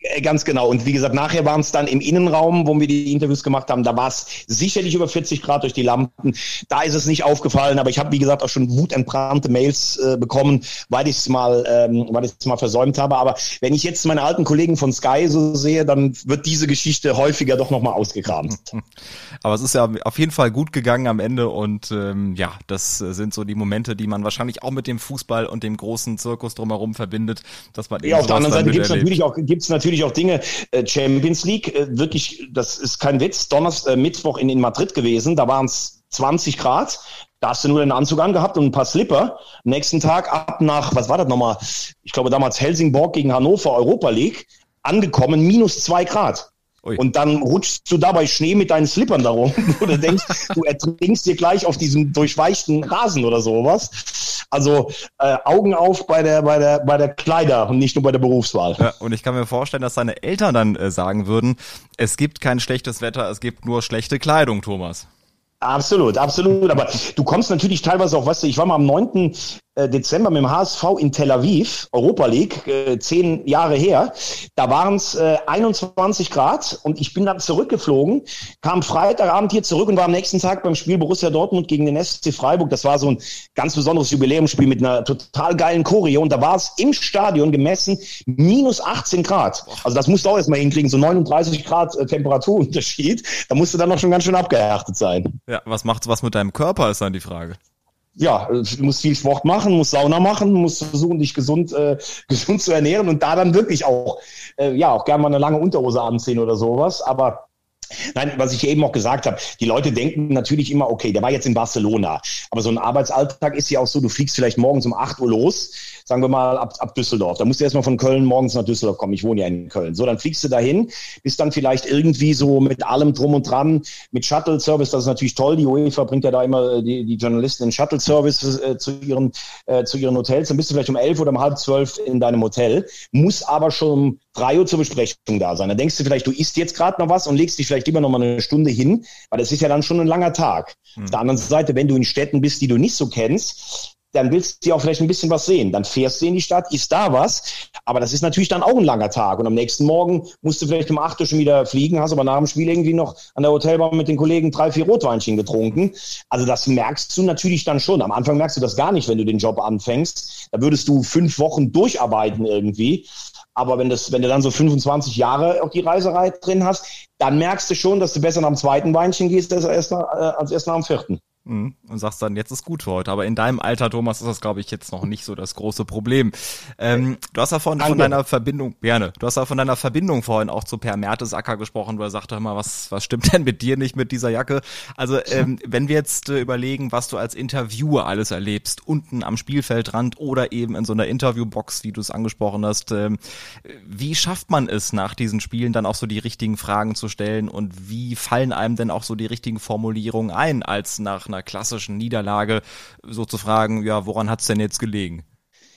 Äh, ganz genau. Und wie gesagt, nachher waren es dann im Innenraum, wo wir die Interviews gemacht haben. Da war es sicherlich über 40 Grad durch die Lampen. Da ist es nicht aufgefallen, aber ich habe, wie gesagt, auch schon wutentbrannte Mails äh, bekommen, weil ich es mal, ähm, weil ich es mal versäumt habe. Aber wenn ich jetzt meine alten Kollegen von Sky so sehe, dann wird diese Geschichte häufiger doch nochmal ausgegraben. Aber es ist ja auf jeden Fall gut gegangen am Ende und ähm, ja, das sind so die Momente, die man wahrscheinlich auch mit dem Fußball und dem großen Zirkus drumherum verbindet, dass man ja, auf der anderen Seite gibt es natürlich auch gibt's natürlich natürlich auch Dinge, äh, Champions League, äh, wirklich, das ist kein Witz, Donnerstag, äh, Mittwoch in, in Madrid gewesen, da waren es 20 Grad. Da hast du nur den Anzug angehabt und ein paar Slipper. Nächsten Tag ab nach, was war das nochmal? Ich glaube damals Helsingborg gegen Hannover Europa League. Angekommen, minus zwei Grad. Ui. Und dann rutschst du dabei Schnee mit deinen Slippern darum, wo du denkst, du ertrinkst dir gleich auf diesem durchweichten Rasen oder sowas. Also äh, Augen auf bei der, bei der, bei der Kleider und nicht nur bei der Berufswahl. Ja, und ich kann mir vorstellen, dass deine Eltern dann äh, sagen würden, es gibt kein schlechtes Wetter, es gibt nur schlechte Kleidung, Thomas. Absolut, absolut. Aber du kommst natürlich teilweise auch, weißt du, ich war mal am 9. Äh, Dezember mit dem HSV in Tel Aviv, Europa League, äh, zehn Jahre her. Da waren es äh, 21 Grad und ich bin dann zurückgeflogen, kam Freitagabend hier zurück und war am nächsten Tag beim Spiel Borussia Dortmund gegen den SC Freiburg. Das war so ein ganz besonderes Jubiläumsspiel mit einer total geilen Choreo und da war es im Stadion gemessen minus 18 Grad. Also das musst du auch erstmal hinkriegen, so 39 Grad äh, Temperaturunterschied. Da musst du dann noch schon ganz schön abgehärtet sein. Ja, was macht's was mit deinem Körper, ist dann die Frage ja, du musst viel Sport machen, musst Sauna machen, musst versuchen, dich gesund, äh, gesund zu ernähren und da dann wirklich auch, äh, ja, auch gerne mal eine lange Unterhose anziehen oder sowas. Aber Nein, was ich eben auch gesagt habe, die Leute denken natürlich immer, okay, der war jetzt in Barcelona. Aber so ein Arbeitsalltag ist ja auch so, du fliegst vielleicht morgens um 8 Uhr los, sagen wir mal ab, ab Düsseldorf. Da musst du erstmal von Köln morgens nach Düsseldorf kommen. Ich wohne ja in Köln. So, dann fliegst du dahin, bist dann vielleicht irgendwie so mit allem drum und dran, mit Shuttle-Service, das ist natürlich toll. Die UEFA bringt ja da immer äh, die, die Journalisten in Shuttle-Service äh, zu, ihren, äh, zu ihren Hotels. Dann bist du vielleicht um elf oder um halb zwölf in deinem Hotel, muss aber schon um drei Uhr zur Besprechung da sein. Dann denkst du vielleicht, du isst jetzt gerade noch was und legst dich vielleicht immer noch mal eine Stunde hin, weil das ist ja dann schon ein langer Tag. Mhm. Auf der anderen Seite, wenn du in Städten bist, die du nicht so kennst, dann willst du auch vielleicht ein bisschen was sehen. Dann fährst du in die Stadt, ist da was, aber das ist natürlich dann auch ein langer Tag. Und am nächsten Morgen musst du vielleicht um 8 Uhr schon wieder fliegen, hast aber nach dem Spiel irgendwie noch an der Hotelbar mit den Kollegen drei, vier Rotweinchen getrunken. Also das merkst du natürlich dann schon. Am Anfang merkst du das gar nicht, wenn du den Job anfängst. Da würdest du fünf Wochen durcharbeiten irgendwie. Aber wenn, das, wenn du dann so 25 Jahre auch die Reiserei drin hast, dann merkst du schon, dass du besser nach dem zweiten Weinchen gehst als erst nach, äh, als erst nach dem vierten. Mhm. Und sagst dann, jetzt ist gut für heute. Aber in deinem Alter, Thomas, ist das, glaube ich, jetzt noch nicht so das große Problem. Ähm, du hast ja von, von deiner Verbindung, gerne, du hast ja von deiner Verbindung vorhin auch zu Per Mertesacker gesprochen, wo er sagte immer, was, was stimmt denn mit dir nicht mit dieser Jacke? Also, ähm, wenn wir jetzt äh, überlegen, was du als Interviewer alles erlebst, unten am Spielfeldrand oder eben in so einer Interviewbox, wie du es angesprochen hast, ähm, wie schafft man es nach diesen Spielen dann auch so die richtigen Fragen zu stellen und wie fallen einem denn auch so die richtigen Formulierungen ein, als nach einer klassischen Niederlage so zu fragen, ja, woran hat's denn jetzt gelegen?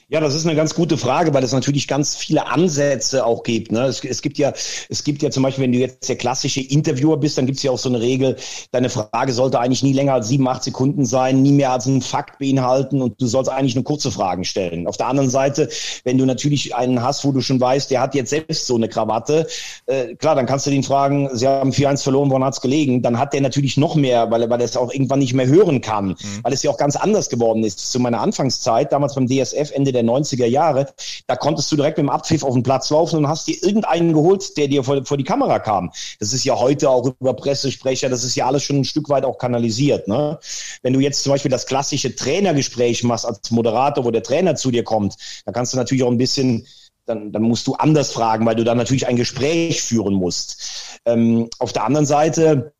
Ja, das ist eine ganz gute Frage, weil es natürlich ganz viele Ansätze auch gibt. Ne? Es, es, gibt ja, es gibt ja zum Beispiel, wenn du jetzt der klassische Interviewer bist, dann gibt es ja auch so eine Regel, deine Frage sollte eigentlich nie länger als sieben, acht Sekunden sein, nie mehr als einen Fakt beinhalten und du sollst eigentlich nur kurze Fragen stellen. Auf der anderen Seite, wenn du natürlich einen hast, wo du schon weißt, der hat jetzt selbst so eine Krawatte, äh, klar, dann kannst du den fragen, sie haben 4-1 verloren, woran hat's gelegen? Dann hat der natürlich noch mehr, weil, weil er es auch irgendwann nicht mehr hören kann, mhm. weil es ja auch ganz anders geworden ist. Zu meiner Anfangszeit, damals beim DSF, Ende der 90er Jahre, da konntest du direkt mit dem Abpfiff auf den Platz laufen und hast dir irgendeinen geholt, der dir vor, vor die Kamera kam. Das ist ja heute auch über Pressesprecher, das ist ja alles schon ein Stück weit auch kanalisiert. Ne? Wenn du jetzt zum Beispiel das klassische Trainergespräch machst als Moderator, wo der Trainer zu dir kommt, da kannst du natürlich auch ein bisschen dann, dann musst du anders fragen, weil du dann natürlich ein Gespräch führen musst. Ähm, auf der anderen Seite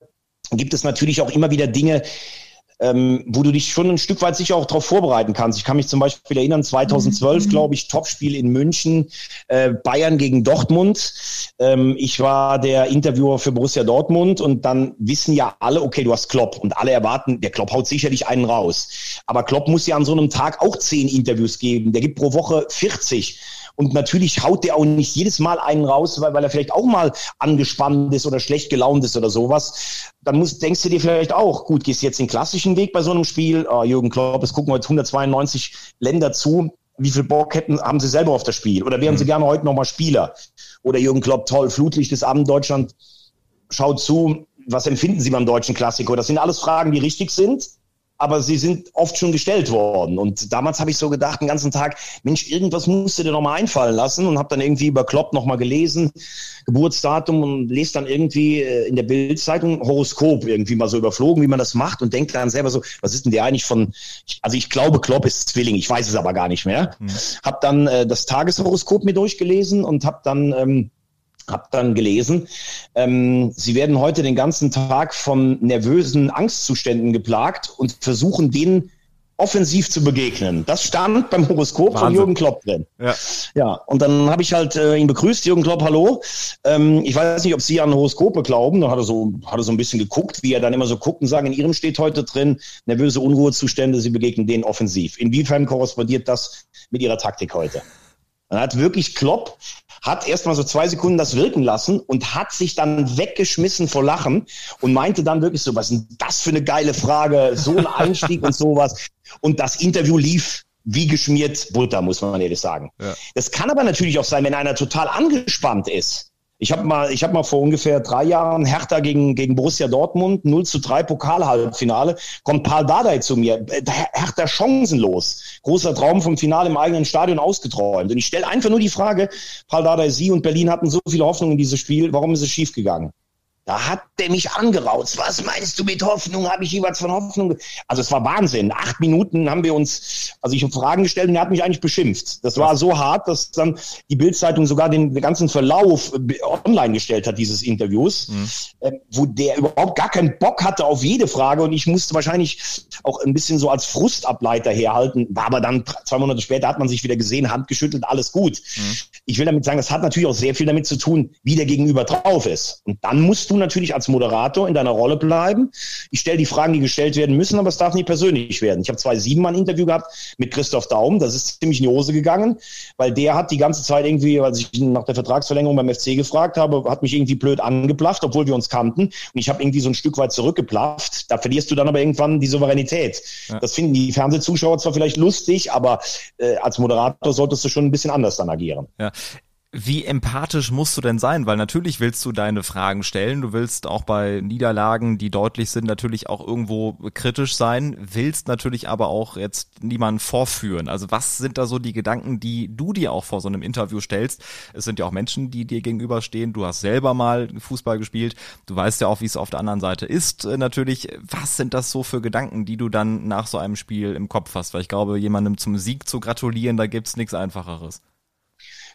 gibt es natürlich auch immer wieder Dinge, ähm, wo du dich schon ein Stück weit sicher auch darauf vorbereiten kannst. Ich kann mich zum Beispiel erinnern, 2012, mhm. glaube ich, Topspiel in München, äh, Bayern gegen Dortmund. Ähm, ich war der Interviewer für Borussia Dortmund und dann wissen ja alle, okay, du hast Klopp und alle erwarten, der Klopp haut sicherlich einen raus. Aber Klopp muss ja an so einem Tag auch zehn Interviews geben. Der gibt pro Woche 40. Und natürlich haut der auch nicht jedes Mal einen raus, weil, weil er vielleicht auch mal angespannt ist oder schlecht gelaunt ist oder sowas. Dann musst, denkst du dir vielleicht auch, gut, gehst jetzt den klassischen Weg bei so einem Spiel. Oh, Jürgen Klopp, es gucken heute 192 Länder zu. Wie viel Bock hätten, haben sie selber auf das Spiel? Oder wären mhm. sie gerne heute nochmal Spieler? Oder Jürgen Klopp, toll, Flutlicht des Abend Deutschland schaut zu. Was empfinden Sie beim deutschen Klassiker? Das sind alles Fragen, die richtig sind aber sie sind oft schon gestellt worden. Und damals habe ich so gedacht, den ganzen Tag, Mensch, irgendwas musst du dir noch mal einfallen lassen und habe dann irgendwie über Klopp noch mal gelesen, Geburtsdatum und lese dann irgendwie äh, in der Bildzeitung Horoskop irgendwie mal so überflogen, wie man das macht und denkt dann selber so, was ist denn der eigentlich von, also ich glaube, Klopp ist Zwilling, ich weiß es aber gar nicht mehr. Mhm. Habe dann äh, das Tageshoroskop mir durchgelesen und habe dann ähm, hab dann gelesen, ähm, sie werden heute den ganzen Tag von nervösen Angstzuständen geplagt und versuchen, denen offensiv zu begegnen. Das stand beim Horoskop Wahnsinn. von Jürgen Klopp drin. Ja, ja und dann habe ich halt äh, ihn begrüßt, Jürgen Klopp, hallo. Ähm, ich weiß nicht, ob Sie an Horoskope glauben. Dann hat er, so, hat er so ein bisschen geguckt, wie er dann immer so guckt und sagt, in Ihrem steht heute drin, nervöse Unruhezustände, Sie begegnen denen offensiv. Inwiefern korrespondiert das mit Ihrer Taktik heute? Dann hat wirklich Klopp hat erstmal so zwei Sekunden das wirken lassen und hat sich dann weggeschmissen vor Lachen und meinte dann wirklich so, was ist denn das für eine geile Frage, so ein Einstieg und sowas. Und das Interview lief wie geschmiert Butter, muss man ehrlich sagen. Ja. Das kann aber natürlich auch sein, wenn einer total angespannt ist ich habe mal, ich habe mal vor ungefähr drei Jahren Hertha gegen, gegen Borussia Dortmund 0 zu 3 Pokalhalbfinale. Kommt Paul Dardai zu mir. Äh, Hertha chancenlos. Großer Traum vom Finale im eigenen Stadion ausgeträumt. Und ich stelle einfach nur die Frage, Paul Dardai, Sie und Berlin hatten so viele Hoffnungen in dieses Spiel. Warum ist es schiefgegangen? Da hat der mich angeraut. Was meinst du mit Hoffnung? Habe ich jeweils von Hoffnung? Also es war Wahnsinn. Acht Minuten haben wir uns, also ich habe Fragen gestellt und er hat mich eigentlich beschimpft. Das war so hart, dass dann die Bildzeitung sogar den, ganzen Verlauf online gestellt hat dieses Interviews, mhm. äh, wo der überhaupt gar keinen Bock hatte auf jede Frage und ich musste wahrscheinlich auch ein bisschen so als Frustableiter herhalten. War aber dann zwei Monate später hat man sich wieder gesehen, Hand geschüttelt, alles gut. Mhm. Ich will damit sagen, das hat natürlich auch sehr viel damit zu tun, wie der Gegenüber drauf ist. Und dann musst du du natürlich als Moderator in deiner Rolle bleiben. Ich stelle die Fragen, die gestellt werden müssen, aber es darf nicht persönlich werden. Ich habe zwei Siebenmann Interview gehabt mit Christoph Daum. Das ist ziemlich in die Hose gegangen, weil der hat die ganze Zeit irgendwie, als ich ihn nach der Vertragsverlängerung beim FC gefragt habe, hat mich irgendwie blöd angeplafft, obwohl wir uns kannten. Und ich habe irgendwie so ein Stück weit zurückgeplafft. Da verlierst du dann aber irgendwann die Souveränität. Ja. Das finden die Fernsehzuschauer zwar vielleicht lustig, aber äh, als Moderator solltest du schon ein bisschen anders dann agieren. Ja. Wie empathisch musst du denn sein? Weil natürlich willst du deine Fragen stellen. Du willst auch bei Niederlagen, die deutlich sind, natürlich auch irgendwo kritisch sein. Willst natürlich aber auch jetzt niemanden vorführen. Also was sind da so die Gedanken, die du dir auch vor so einem Interview stellst? Es sind ja auch Menschen, die dir gegenüberstehen. Du hast selber mal Fußball gespielt. Du weißt ja auch, wie es auf der anderen Seite ist. Äh, natürlich, was sind das so für Gedanken, die du dann nach so einem Spiel im Kopf hast? Weil ich glaube, jemandem zum Sieg zu gratulieren, da gibt's nichts Einfacheres.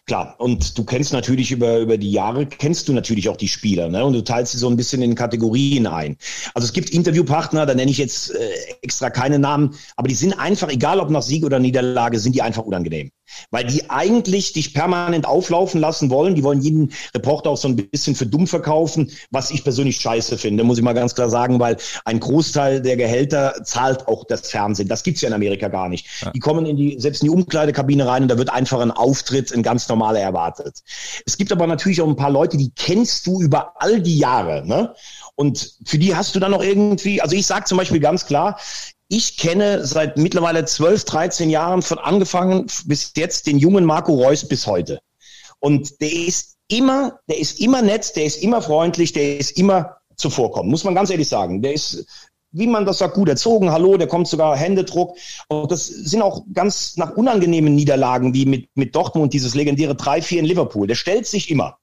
Klar, und du kennst natürlich über, über die Jahre, kennst du natürlich auch die Spieler, ne? Und du teilst sie so ein bisschen in Kategorien ein. Also es gibt Interviewpartner, da nenne ich jetzt äh, extra keine Namen, aber die sind einfach, egal ob nach Sieg oder Niederlage, sind die einfach unangenehm. Weil die eigentlich dich permanent auflaufen lassen wollen. Die wollen jeden Reporter auch so ein bisschen für dumm verkaufen, was ich persönlich scheiße finde, muss ich mal ganz klar sagen, weil ein Großteil der Gehälter zahlt auch das Fernsehen. Das gibt's ja in Amerika gar nicht. Ja. Die kommen in die, selbst in die Umkleidekabine rein und da wird einfach ein Auftritt, ein ganz normaler erwartet. Es gibt aber natürlich auch ein paar Leute, die kennst du über all die Jahre, ne? Und für die hast du dann noch irgendwie, also ich sage zum Beispiel ganz klar, ich kenne seit mittlerweile 12, 13 Jahren von angefangen bis jetzt den jungen Marco Reus bis heute. Und der ist immer, der ist immer nett, der ist immer freundlich, der ist immer zuvorkommen, muss man ganz ehrlich sagen. Der ist, wie man das sagt, gut erzogen, hallo, der kommt sogar Händedruck. Und das sind auch ganz nach unangenehmen Niederlagen wie mit, mit Dortmund, dieses legendäre 3-4 in Liverpool. Der stellt sich immer.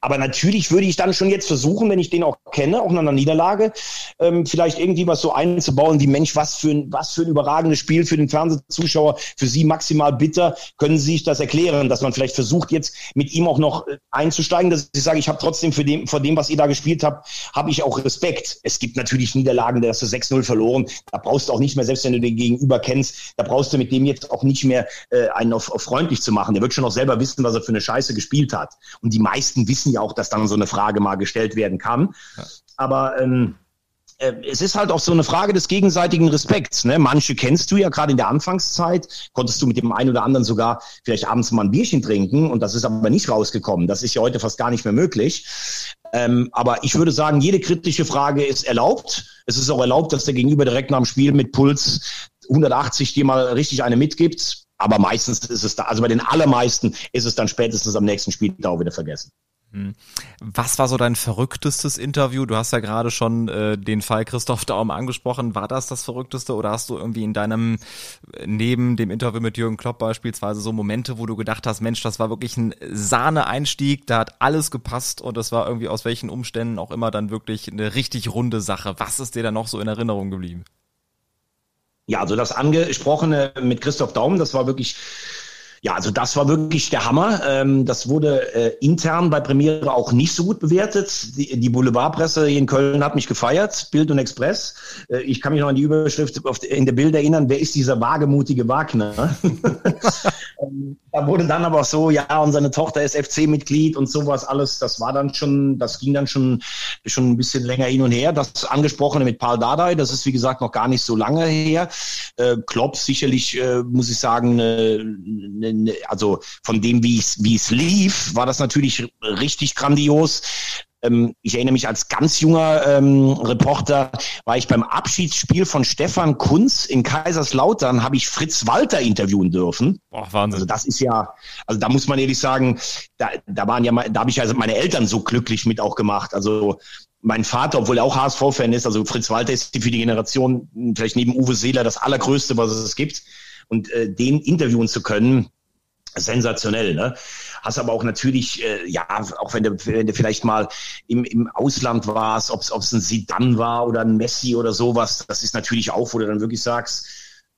Aber natürlich würde ich dann schon jetzt versuchen, wenn ich den auch kenne, auch nach einer Niederlage, ähm, vielleicht irgendwie was so einzubauen wie Mensch, was für ein, was für ein überragendes Spiel für den Fernsehzuschauer, für Sie maximal bitter. Können Sie sich das erklären, dass man vielleicht versucht, jetzt mit ihm auch noch äh, einzusteigen, dass ich sage, ich habe trotzdem für dem, vor dem, was ihr da gespielt habt, habe ich auch Respekt. Es gibt natürlich Niederlagen, da hast du 6-0 verloren. Da brauchst du auch nicht mehr, selbst wenn du den Gegenüber kennst, da brauchst du mit dem jetzt auch nicht mehr äh, einen auf, auf freundlich zu machen. Der wird schon auch selber wissen, was er für eine Scheiße gespielt hat. Und die meisten wissen wissen ja auch, dass dann so eine Frage mal gestellt werden kann. Ja. Aber ähm, äh, es ist halt auch so eine Frage des gegenseitigen Respekts. Ne? Manche kennst du ja gerade in der Anfangszeit, konntest du mit dem einen oder anderen sogar vielleicht abends mal ein Bierchen trinken und das ist aber nicht rausgekommen. Das ist ja heute fast gar nicht mehr möglich. Ähm, aber ich würde sagen, jede kritische Frage ist erlaubt. Es ist auch erlaubt, dass der Gegenüber direkt nach dem Spiel mit Puls 180 dir mal richtig eine mitgibt. Aber meistens ist es da, also bei den allermeisten ist es dann spätestens am nächsten Spiel da auch wieder vergessen. Hm. Was war so dein verrücktestes Interview? Du hast ja gerade schon äh, den Fall Christoph Daum angesprochen. War das das verrückteste oder hast du irgendwie in deinem, neben dem Interview mit Jürgen Klopp beispielsweise so Momente, wo du gedacht hast, Mensch, das war wirklich ein Sahne-Einstieg, da hat alles gepasst und das war irgendwie aus welchen Umständen auch immer dann wirklich eine richtig runde Sache. Was ist dir da noch so in Erinnerung geblieben? Ja, also das angesprochene mit Christoph Daum, das war wirklich ja, also das war wirklich der Hammer. Ähm, das wurde äh, intern bei Premiere auch nicht so gut bewertet. Die, die Boulevardpresse in Köln hat mich gefeiert, Bild und Express. Äh, ich kann mich noch an die Überschrift auf, in der Bild erinnern, wer ist dieser wagemutige Wagner? ähm, da wurde dann aber so, ja, und seine Tochter ist FC-Mitglied und sowas alles. Das war dann schon, das ging dann schon, schon ein bisschen länger hin und her. Das angesprochene mit Paul Dardai, das ist wie gesagt noch gar nicht so lange her. Äh, Klopp sicherlich, äh, muss ich sagen, eine, eine Ne, also von dem, wie es wie es lief, war das natürlich richtig grandios. Ähm, ich erinnere mich als ganz junger ähm, Reporter, war ich beim Abschiedsspiel von Stefan Kunz in Kaiserslautern, habe ich Fritz Walter interviewen dürfen. Boah, Wahnsinn. Also das ist ja, also da muss man ehrlich sagen, da, da waren ja, da habe ich also meine Eltern so glücklich mit auch gemacht. Also mein Vater, obwohl er auch HSV-Fan ist, also Fritz Walter ist für die Generation vielleicht neben Uwe Seeler das allergrößte, was es gibt. Und äh, den interviewen zu können, sensationell. Ne? Hast aber auch natürlich, äh, ja, auch wenn du, wenn du vielleicht mal im, im Ausland warst, ob es ein Sidan war oder ein Messi oder sowas, das ist natürlich auch, wo du dann wirklich sagst,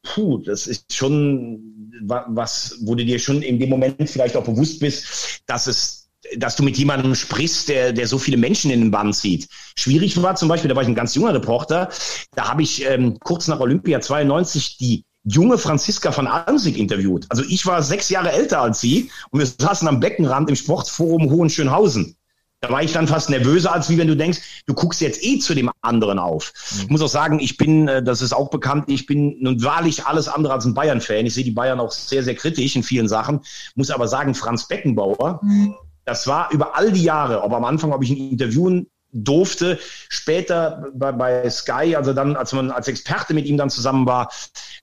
puh, das ist schon was, wo du dir schon in dem Moment vielleicht auch bewusst bist, dass es dass du mit jemandem sprichst, der, der so viele Menschen in den Bann zieht. Schwierig war zum Beispiel, da war ich ein ganz junger Reporter, da habe ich ähm, kurz nach Olympia 92 die junge Franziska von Almsig interviewt. Also ich war sechs Jahre älter als sie und wir saßen am Beckenrand im Sportforum Hohenschönhausen. Da war ich dann fast nervöser, als wie wenn du denkst, du guckst jetzt eh zu dem anderen auf. Mhm. Ich muss auch sagen, ich bin, äh, das ist auch bekannt, ich bin nun wahrlich alles andere als ein Bayern-Fan. Ich sehe die Bayern auch sehr, sehr kritisch in vielen Sachen. Muss aber sagen, Franz Beckenbauer, mhm. das war über all die Jahre, aber am Anfang habe ich ihn interviewen durfte. Später bei, bei Sky, also dann, als man als Experte mit ihm dann zusammen war,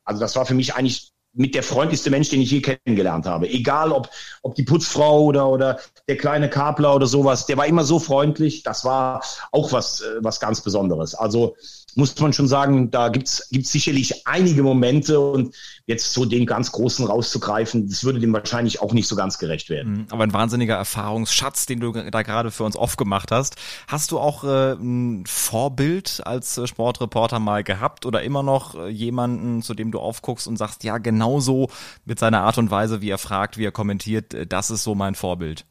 also das war für mich eigentlich mit der freundlichste Mensch, den ich je kennengelernt habe. Egal ob, ob die Putzfrau oder, oder der kleine Kapler oder sowas, der war immer so freundlich. Das war auch was, äh, was ganz Besonderes. Also muss man schon sagen, da gibt's gibt's sicherlich einige Momente und jetzt so den ganz großen rauszugreifen, das würde dem wahrscheinlich auch nicht so ganz gerecht werden. Mhm, aber ein wahnsinniger Erfahrungsschatz, den du da gerade für uns aufgemacht hast. Hast du auch äh, ein Vorbild als äh, Sportreporter mal gehabt oder immer noch äh, jemanden, zu dem du aufguckst und sagst, ja, genauso mit seiner Art und Weise, wie er fragt, wie er kommentiert, äh, das ist so mein Vorbild?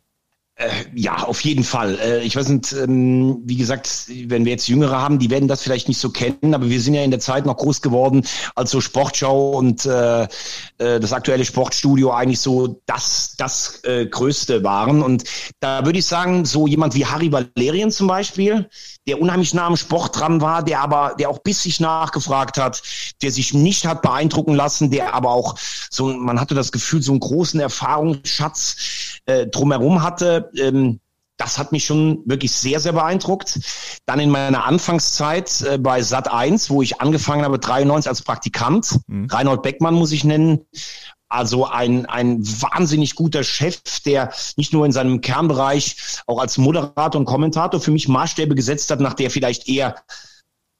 Äh, ja, auf jeden Fall. Äh, ich weiß nicht, ähm, wie gesagt, wenn wir jetzt Jüngere haben, die werden das vielleicht nicht so kennen, aber wir sind ja in der Zeit noch groß geworden, als so Sportschau und äh, äh das aktuelle Sportstudio eigentlich so das, das äh, Größte waren. Und da würde ich sagen, so jemand wie Harry Valerien zum Beispiel, der unheimlich nah am Sport dran war, der aber, der auch bissig nachgefragt hat, der sich nicht hat beeindrucken lassen, der aber auch so, man hatte das Gefühl, so einen großen Erfahrungsschatz äh, drumherum hatte. Ähm, das hat mich schon wirklich sehr, sehr beeindruckt. Dann in meiner Anfangszeit äh, bei Sat 1, wo ich angefangen habe, 93 als Praktikant, mhm. Reinhold Beckmann muss ich nennen, also ein, ein wahnsinnig guter Chef, der nicht nur in seinem Kernbereich auch als Moderator und Kommentator für mich Maßstäbe gesetzt hat, nach der vielleicht eher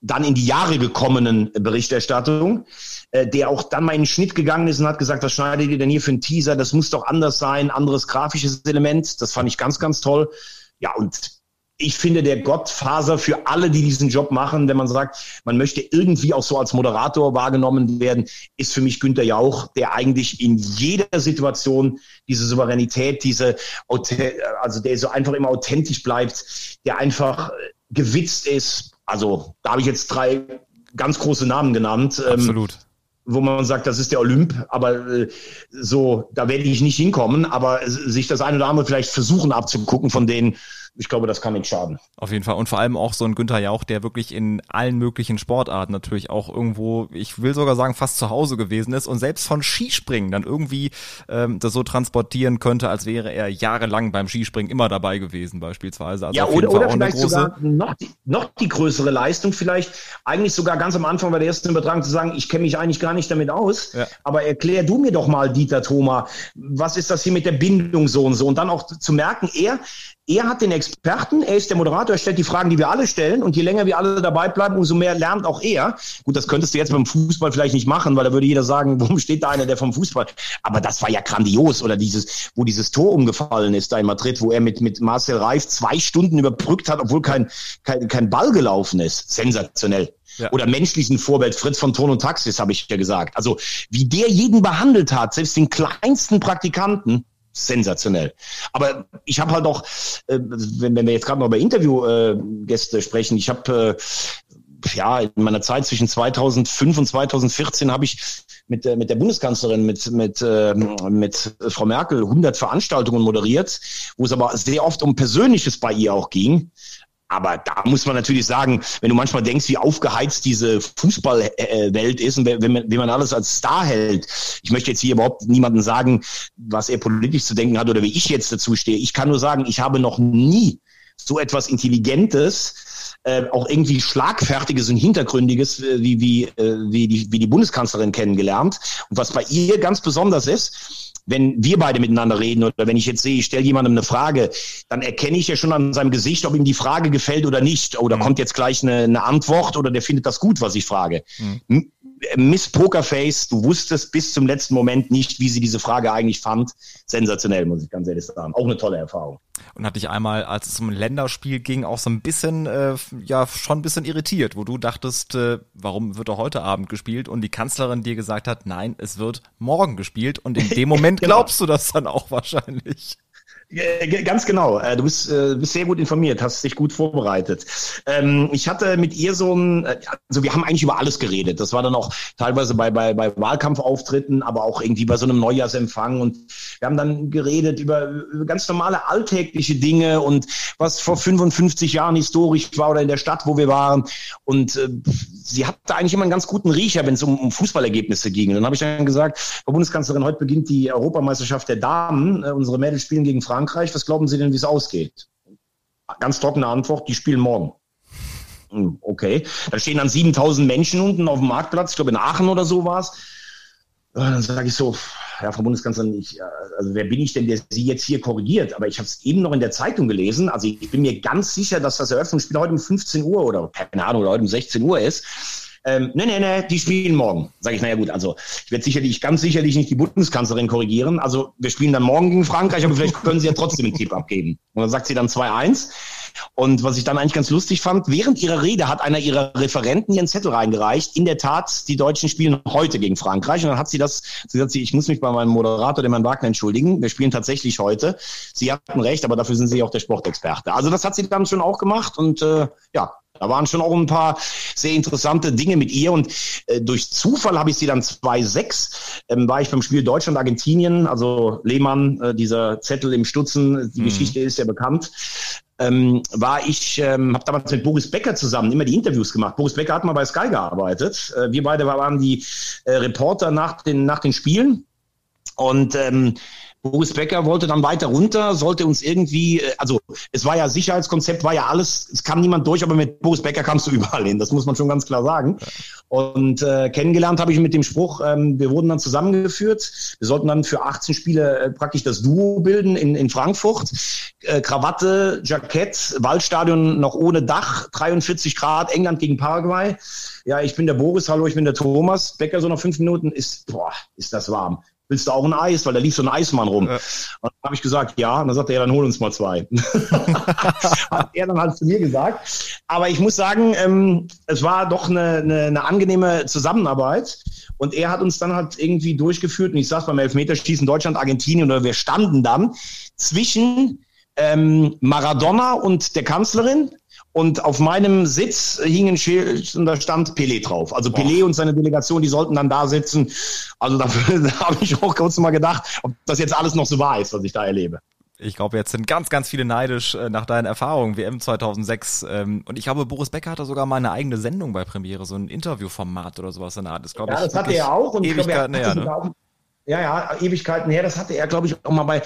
dann in die Jahre gekommenen Berichterstattung, äh, der auch dann mal in den Schnitt gegangen ist und hat gesagt, was schneidet ihr denn hier für einen Teaser? Das muss doch anders sein, anderes grafisches Element. Das fand ich ganz, ganz toll. Ja, und ich finde, der Gottfaser für alle, die diesen Job machen, wenn man sagt, man möchte irgendwie auch so als Moderator wahrgenommen werden, ist für mich Günter Jauch, der eigentlich in jeder Situation diese Souveränität, diese, also der so einfach immer authentisch bleibt, der einfach gewitzt ist. Also da habe ich jetzt drei ganz große Namen genannt. Ähm, Absolut wo man sagt, das ist der Olymp, aber äh, so, da werde ich nicht hinkommen, aber sich das eine oder andere vielleicht versuchen abzugucken von denen, ich glaube, das kann nicht schaden. Auf jeden Fall. Und vor allem auch so ein Günther Jauch, der wirklich in allen möglichen Sportarten natürlich auch irgendwo, ich will sogar sagen, fast zu Hause gewesen ist und selbst von Skispringen dann irgendwie ähm, das so transportieren könnte, als wäre er jahrelang beim Skispringen immer dabei gewesen, beispielsweise. Also ja, oder, oder vielleicht sogar noch die, noch die größere Leistung, vielleicht eigentlich sogar ganz am Anfang bei der ersten Übertragung zu sagen, ich kenne mich eigentlich gar nicht damit aus, ja. aber erklär du mir doch mal, Dieter Thoma, was ist das hier mit der Bindung so und so? Und dann auch zu merken, er er hat den Experten, er ist der Moderator, er stellt die Fragen, die wir alle stellen und je länger wir alle dabei bleiben, umso mehr lernt auch er. Gut, das könntest du jetzt beim Fußball vielleicht nicht machen, weil da würde jeder sagen, warum steht da einer, der vom Fußball? Aber das war ja grandios oder dieses, wo dieses Tor umgefallen ist da in Madrid, wo er mit, mit Marcel Reif zwei Stunden überbrückt hat, obwohl kein, kein, kein Ball gelaufen ist. Sensationell. Ja. Oder menschlichen Vorbild, Fritz von Ton und Taxis, habe ich ja gesagt. Also wie der jeden behandelt hat, selbst den kleinsten Praktikanten, sensationell. Aber ich habe halt auch, äh, wenn, wenn wir jetzt gerade noch über Interviewgäste äh, sprechen, ich habe äh, ja in meiner Zeit zwischen 2005 und 2014 habe ich mit der, mit der Bundeskanzlerin, mit, mit, äh, mit Frau Merkel 100 Veranstaltungen moderiert, wo es aber sehr oft um Persönliches bei ihr auch ging. Aber da muss man natürlich sagen, wenn du manchmal denkst, wie aufgeheizt diese Fußballwelt ist und wenn man, wenn man alles als Star hält. Ich möchte jetzt hier überhaupt niemanden sagen, was er politisch zu denken hat oder wie ich jetzt dazu stehe. Ich kann nur sagen, ich habe noch nie so etwas Intelligentes, äh, auch irgendwie Schlagfertiges und Hintergründiges, äh, wie, wie, äh, wie, die, wie die Bundeskanzlerin kennengelernt. Und was bei ihr ganz besonders ist, wenn wir beide miteinander reden oder wenn ich jetzt sehe, ich stelle jemandem eine Frage, dann erkenne ich ja schon an seinem Gesicht, ob ihm die Frage gefällt oder nicht. Oder mhm. kommt jetzt gleich eine, eine, Antwort oder der findet das gut, was ich frage. Mhm. Miss Pokerface, du wusstest bis zum letzten Moment nicht, wie sie diese Frage eigentlich fand. Sensationell, muss ich ganz ehrlich sagen. Auch eine tolle Erfahrung. Und hat dich einmal, als es um ein Länderspiel ging, auch so ein bisschen, äh, ja, schon ein bisschen irritiert, wo du dachtest, äh, warum wird er heute Abend gespielt? Und die Kanzlerin dir gesagt hat, nein, es wird morgen gespielt. Und in dem Moment genau. glaubst du das dann auch wahrscheinlich. Ganz genau. Äh, du bist, äh, bist sehr gut informiert, hast dich gut vorbereitet. Ähm, ich hatte mit ihr so ein, äh, also wir haben eigentlich über alles geredet. Das war dann auch teilweise bei, bei, bei Wahlkampfauftritten, aber auch irgendwie bei so einem Neujahrsempfang. Und wir haben dann geredet über, ganz normale alltägliche Dinge und was vor 55 Jahren historisch war oder in der Stadt, wo wir waren. Und sie hatte eigentlich immer einen ganz guten Riecher, wenn es um, um Fußballergebnisse ging. Und dann habe ich dann gesagt, Frau Bundeskanzlerin, heute beginnt die Europameisterschaft der Damen. unsere Mädels spielen gegen Frankreich. Frankreich. Was glauben Sie denn, wie es ausgeht? Ganz trockene Antwort, die spielen morgen. Hm, okay. Da stehen dann 7000 Menschen unten auf dem Marktplatz, ich glaube in Aachen oder so war es. Dann sage ich so, ja, Frau Bundeskanzlerin, ich, äh, also wer bin ich denn, der Sie jetzt hier korrigiert? Aber ich habe es eben noch in der Zeitung gelesen. Also ich bin mir ganz sicher, dass das Eröffnungsspiel heute um 15 Uhr oder keine Ahnung, oder heute um 16 Uhr ist. Ähm, nee, nee, nee, die spielen morgen. Sage ich, naja gut, also ich werde sicherlich, ganz sicherlich nicht die Bundeskanzlerin korrigieren. Also wir spielen dann morgen gegen Frankreich, aber vielleicht können sie ja trotzdem einen Tipp abgeben. Und dann sagt sie dann 2-1. Und was ich dann eigentlich ganz lustig fand, während ihrer Rede hat einer ihrer Referenten ihren Zettel reingereicht. In der Tat, die Deutschen spielen heute gegen Frankreich. Und dann hat sie das, sie sagt, ich muss mich bei meinem Moderator, dem Herrn Wagner, entschuldigen. Wir spielen tatsächlich heute. Sie hatten recht, aber dafür sind Sie auch der Sportexperte. Also das hat sie dann schon auch gemacht. Und äh, ja, da waren schon auch ein paar sehr interessante Dinge mit ihr und äh, durch Zufall habe ich sie dann 2-6, ähm, war ich beim Spiel Deutschland-Argentinien, also Lehmann, äh, dieser Zettel im Stutzen, die mhm. Geschichte ist ja bekannt. Ähm, war ich, ähm, habe damals mit Boris Becker zusammen immer die Interviews gemacht. Boris Becker hat mal bei Sky gearbeitet. Äh, wir beide waren die äh, Reporter nach den, nach den Spielen. Und ähm, Boris Becker wollte dann weiter runter, sollte uns irgendwie, äh, also es war ja Sicherheitskonzept, war ja alles, es kam niemand durch, aber mit Boris Becker kamst du überall hin, das muss man schon ganz klar sagen. Und äh, kennengelernt habe ich mit dem Spruch, ähm, wir wurden dann zusammengeführt, wir sollten dann für 18 Spiele äh, praktisch das Duo bilden in, in Frankfurt. Äh, Krawatte, Jackett, Waldstadion noch ohne Dach, 43 Grad, England gegen Paraguay. Ja, ich bin der Boris, hallo, ich bin der Thomas. Becker so nach fünf Minuten ist, boah, ist das warm willst du auch ein Eis? Weil da lief so ein Eismann rum. Ja. Und dann habe ich gesagt, ja. Und dann sagte er, dann hol uns mal zwei. Hat er dann halt zu mir gesagt. Aber ich muss sagen, ähm, es war doch eine, eine, eine angenehme Zusammenarbeit. Und er hat uns dann halt irgendwie durchgeführt. Und ich saß beim Elfmeterschießen Deutschland, Argentinien oder wir standen dann zwischen ähm, Maradona und der Kanzlerin und auf meinem Sitz hing ein Schild und da stand Pelé drauf. Also Pelé und seine Delegation, die sollten dann da sitzen. Also da, da habe ich auch kurz mal gedacht, ob das jetzt alles noch so wahr ist, was ich da erlebe. Ich glaube, jetzt sind ganz, ganz viele neidisch äh, nach deinen Erfahrungen, WM 2006. Ähm, und ich glaube, Boris Becker hatte sogar mal eine eigene Sendung bei Premiere, so ein Interviewformat oder sowas in der Art. Das, ja, ich, das hatte er auch. Und ich glaube, er hatte näher, ne? Ja, ja, Ewigkeiten her. Das hatte er, glaube ich, auch mal bei,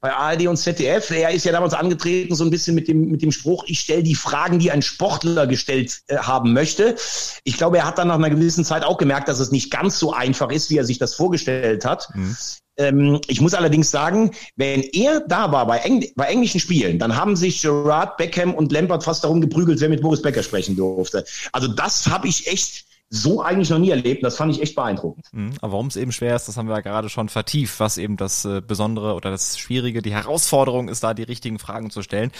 bei ARD und ZDF. Er ist ja damals angetreten, so ein bisschen mit dem, mit dem Spruch, ich stelle die Fragen, die ein Sportler gestellt äh, haben möchte. Ich glaube, er hat dann nach einer gewissen Zeit auch gemerkt, dass es nicht ganz so einfach ist, wie er sich das vorgestellt hat. Mhm. Ähm, ich muss allerdings sagen, wenn er da war bei, Engl bei englischen Spielen, dann haben sich Gerard, Beckham und Lampard fast darum geprügelt, wer mit Boris Becker sprechen durfte. Also das habe ich echt so eigentlich noch nie erlebt. Das fand ich echt beeindruckend. Mhm, aber warum es eben schwer ist, das haben wir ja gerade schon vertieft, was eben das äh, Besondere oder das Schwierige, die Herausforderung ist, da die richtigen Fragen zu stellen.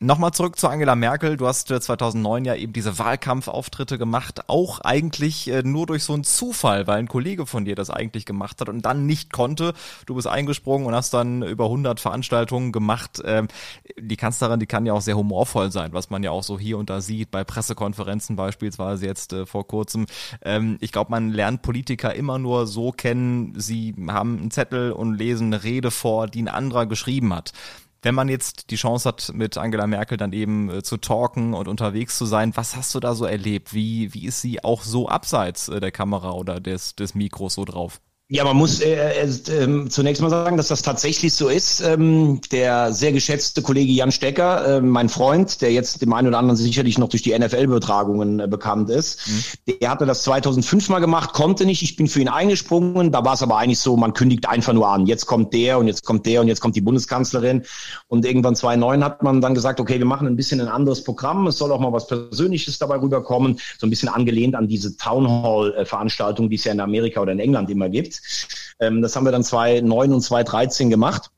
Nochmal zurück zu Angela Merkel. Du hast 2009 äh, ja eben diese Wahlkampfauftritte gemacht, auch eigentlich äh, nur durch so einen Zufall, weil ein Kollege von dir das eigentlich gemacht hat und dann nicht konnte. Du bist eingesprungen und hast dann über 100 Veranstaltungen gemacht. Ähm, die Kanzlerin, die kann ja auch sehr humorvoll sein, was man ja auch so hier und da sieht, bei Pressekonferenzen beispielsweise jetzt äh, vor kurzem. Ähm, ich glaube, man lernt Politiker immer nur so kennen, sie haben einen Zettel und lesen eine Rede vor, die ein anderer geschrieben hat wenn man jetzt die Chance hat, mit Angela Merkel dann eben äh, zu talken und unterwegs zu sein, was hast du da so erlebt? Wie, wie ist sie auch so abseits äh, der Kamera oder des, des Mikros so drauf? Ja, man muss äh, äh, äh, zunächst mal sagen, dass das tatsächlich so ist. Ähm, der sehr geschätzte Kollege Jan Stecker, äh, mein Freund, der jetzt dem einen oder anderen sicherlich noch durch die NFL-Übertragungen äh, bekannt ist, mhm. der hatte das 2005 mal gemacht, konnte nicht. Ich bin für ihn eingesprungen. Da war es aber eigentlich so, man kündigt einfach nur an. Jetzt kommt der und jetzt kommt der und jetzt kommt die Bundeskanzlerin. Und irgendwann 2009 hat man dann gesagt, okay, wir machen ein bisschen ein anderes Programm. Es soll auch mal was Persönliches dabei rüberkommen. So ein bisschen angelehnt an diese Town Hall-Veranstaltung, die es ja in Amerika oder in England immer gibt. Ähm, das haben wir dann 2009 und 2013 gemacht.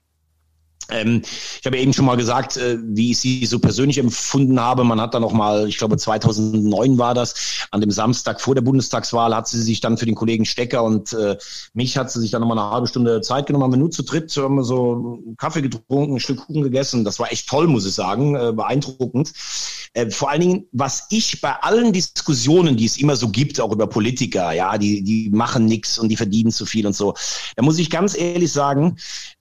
Ähm, ich habe eben schon mal gesagt, äh, wie ich sie so persönlich empfunden habe. Man hat dann noch mal, ich glaube 2009 war das, an dem Samstag vor der Bundestagswahl hat sie sich dann für den Kollegen Stecker und äh, mich hat sie sich dann noch mal eine halbe Stunde Zeit genommen. Haben wir nur zu dritt, haben wir so Kaffee getrunken, ein Stück Kuchen gegessen. Das war echt toll, muss ich sagen, äh, beeindruckend. Äh, vor allen Dingen, was ich bei allen Diskussionen, die es immer so gibt, auch über Politiker, ja, die die machen nichts und die verdienen zu viel und so, da muss ich ganz ehrlich sagen.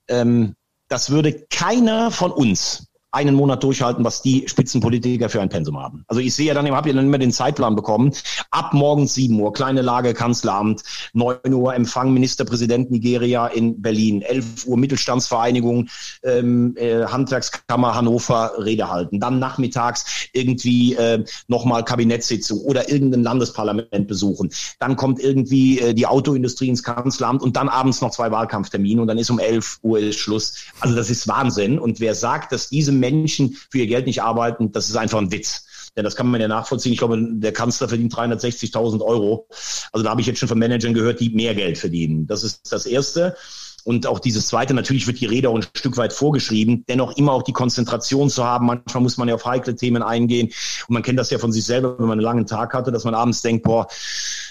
Ähm, das würde keiner von uns einen Monat durchhalten, was die Spitzenpolitiker für ein Pensum haben. Also ich sehe ja dann, habe ja dann immer den Zeitplan bekommen. Ab morgens 7 Uhr, kleine Lage, Kanzleramt, 9 Uhr Empfang Ministerpräsident Nigeria in Berlin, 11 Uhr Mittelstandsvereinigung, ähm, äh, Handwerkskammer Hannover Rede halten. Dann nachmittags irgendwie äh, nochmal Kabinettssitzung oder irgendein Landesparlament besuchen. Dann kommt irgendwie äh, die Autoindustrie ins Kanzleramt und dann abends noch zwei Wahlkampftermine und dann ist um 11 Uhr Schluss. Also das ist Wahnsinn. Und wer sagt, dass diese Menschen für ihr Geld nicht arbeiten, das ist einfach ein Witz. Denn das kann man ja nachvollziehen. Ich glaube, der Kanzler verdient 360.000 Euro. Also da habe ich jetzt schon von Managern gehört, die mehr Geld verdienen. Das ist das Erste. Und auch dieses zweite, natürlich wird die Rede auch ein Stück weit vorgeschrieben, dennoch immer auch die Konzentration zu haben. Manchmal muss man ja auf heikle Themen eingehen. Und man kennt das ja von sich selber, wenn man einen langen Tag hatte, dass man abends denkt, boah,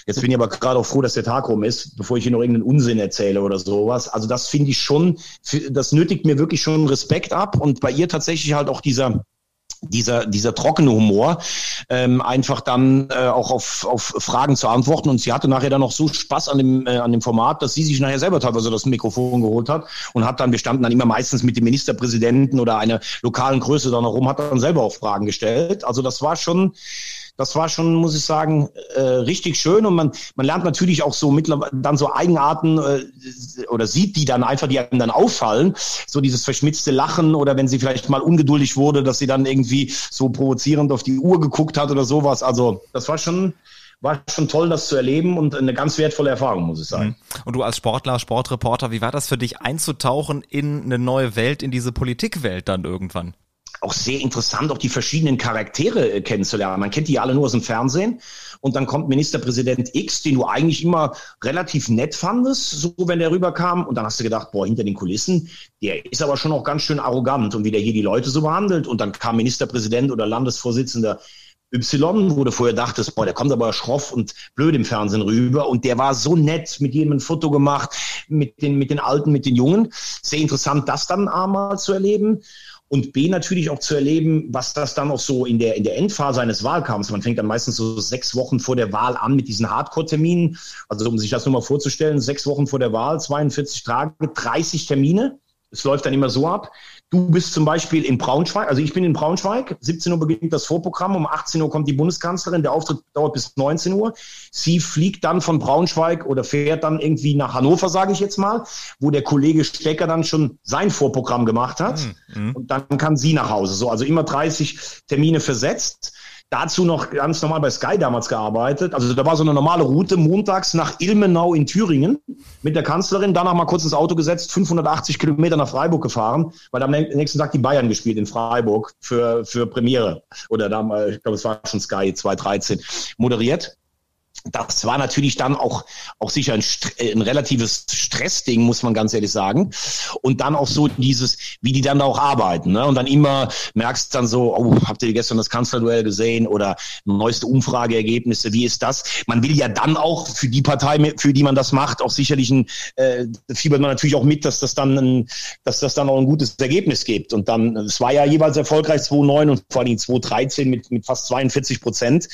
jetzt bin ich aber gerade auch froh, dass der Tag rum ist, bevor ich hier noch irgendeinen Unsinn erzähle oder sowas. Also das finde ich schon, das nötigt mir wirklich schon Respekt ab. Und bei ihr tatsächlich halt auch dieser dieser, dieser trockene Humor, ähm, einfach dann äh, auch auf, auf Fragen zu antworten. Und sie hatte nachher dann noch so Spaß an dem, äh, an dem Format, dass sie sich nachher selber teilweise das Mikrofon geholt hat und hat dann, wir standen dann immer meistens mit dem Ministerpräsidenten oder einer lokalen Größe dann herum, hat dann selber auch Fragen gestellt. Also das war schon, das war schon, muss ich sagen, äh, richtig schön und man, man lernt natürlich auch so mittlerweile dann so Eigenarten äh, oder sieht die dann einfach, die einem dann auffallen, so dieses verschmitzte Lachen oder wenn sie vielleicht mal ungeduldig wurde, dass sie dann irgendwie so provozierend auf die Uhr geguckt hat oder sowas. Also das war schon, war schon toll, das zu erleben und eine ganz wertvolle Erfahrung, muss ich sagen. Mhm. Und du als Sportler, Sportreporter, wie war das für dich einzutauchen in eine neue Welt, in diese Politikwelt dann irgendwann? Auch sehr interessant, auch die verschiedenen Charaktere äh, kennenzulernen. Man kennt die alle nur aus dem Fernsehen. Und dann kommt Ministerpräsident X, den du eigentlich immer relativ nett fandest, so wenn der rüberkam. Und dann hast du gedacht, boah, hinter den Kulissen, der ist aber schon auch ganz schön arrogant und wie der hier die Leute so behandelt. Und dann kam Ministerpräsident oder Landesvorsitzender Y, wo du vorher dachtest, boah, der kommt aber schroff und blöd im Fernsehen rüber. Und der war so nett, mit jedem ein Foto gemacht, mit den, mit den Alten, mit den Jungen. Sehr interessant, das dann einmal zu erleben und B natürlich auch zu erleben, was das dann auch so in der, in der Endphase eines Wahlkampfs, man fängt dann meistens so sechs Wochen vor der Wahl an mit diesen Hardcore-Terminen, also um sich das nur mal vorzustellen, sechs Wochen vor der Wahl, 42 Tage, 30 Termine, es läuft dann immer so ab, Du bist zum Beispiel in Braunschweig, also ich bin in Braunschweig, 17 Uhr beginnt das Vorprogramm, um 18 Uhr kommt die Bundeskanzlerin, der Auftritt dauert bis 19 Uhr. Sie fliegt dann von Braunschweig oder fährt dann irgendwie nach Hannover, sage ich jetzt mal, wo der Kollege Stecker dann schon sein Vorprogramm gemacht hat. Mhm. Und dann kann sie nach Hause. So, also immer 30 Termine versetzt. Dazu noch ganz normal bei Sky damals gearbeitet. Also da war so eine normale Route montags nach Ilmenau in Thüringen mit der Kanzlerin, danach mal kurz ins Auto gesetzt, 580 Kilometer nach Freiburg gefahren, weil am nächsten Tag die Bayern gespielt in Freiburg für, für Premiere. Oder damals, ich glaube, es war schon Sky 2013 moderiert das war natürlich dann auch, auch sicher ein, ein relatives Stressding, muss man ganz ehrlich sagen. Und dann auch so dieses, wie die dann da auch arbeiten. Ne? Und dann immer merkst du dann so, oh, habt ihr gestern das Kanzlerduell gesehen oder neueste Umfrageergebnisse, wie ist das? Man will ja dann auch für die Partei, für die man das macht, auch sicherlich ein, äh, fiebert man natürlich auch mit, dass das dann ein, dass das dann auch ein gutes Ergebnis gibt. Und dann, es war ja jeweils erfolgreich 2009 und vor allem 2013 mit, mit fast 42 Prozent.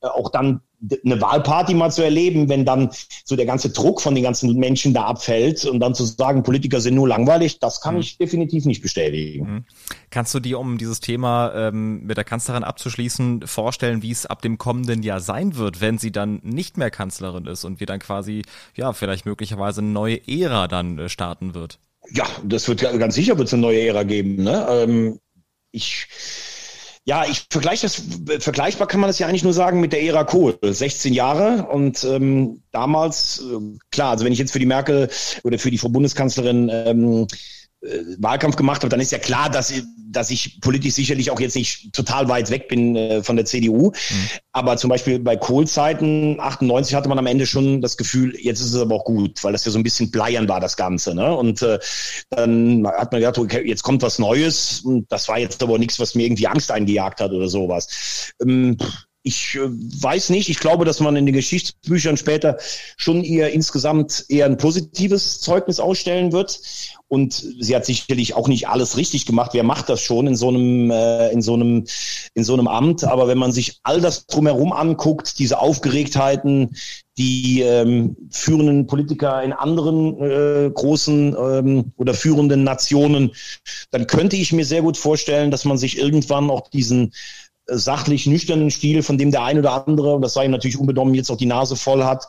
Äh, auch dann eine Wahlparty mal zu erleben, wenn dann so der ganze Druck von den ganzen Menschen da abfällt und dann zu sagen, Politiker sind nur langweilig, das kann mhm. ich definitiv nicht bestätigen. Mhm. Kannst du dir, um dieses Thema ähm, mit der Kanzlerin abzuschließen, vorstellen, wie es ab dem kommenden Jahr sein wird, wenn sie dann nicht mehr Kanzlerin ist und wir dann quasi, ja, vielleicht möglicherweise eine neue Ära dann äh, starten wird? Ja, das wird ganz sicher wird es eine neue Ära geben. Ne? Ähm, ich ja, ich vergleiche das, vergleichbar kann man das ja eigentlich nur sagen mit der Ära Kohl. 16 Jahre und ähm, damals, äh, klar, also wenn ich jetzt für die Merkel oder für die Frau Bundeskanzlerin ähm, äh, Wahlkampf gemacht habe, dann ist ja klar, dass, dass ich politisch sicherlich auch jetzt nicht total weit weg bin äh, von der CDU. Mhm. Aber zum Beispiel bei Kohl-Zeiten 98 hatte man am Ende schon das Gefühl, jetzt ist es aber auch gut, weil das ja so ein bisschen bleiern war, das Ganze. Ne? Und äh, dann hat man gedacht, okay, jetzt kommt was Neues. Und das war jetzt aber nichts, was mir irgendwie Angst eingejagt hat oder sowas. Ähm, ich äh, weiß nicht. Ich glaube, dass man in den Geschichtsbüchern später schon eher insgesamt eher ein positives Zeugnis ausstellen wird. Und sie hat sicherlich auch nicht alles richtig gemacht. Wer macht das schon in so einem, äh, in so einem, in so einem Amt? Aber wenn man sich all das drumherum anguckt, diese Aufgeregtheiten, die ähm, führenden Politiker in anderen äh, großen ähm, oder führenden Nationen, dann könnte ich mir sehr gut vorstellen, dass man sich irgendwann auch diesen sachlich nüchternen Stil, von dem der ein oder andere, und das sei ihm natürlich unbenommen, jetzt auch die Nase voll hat,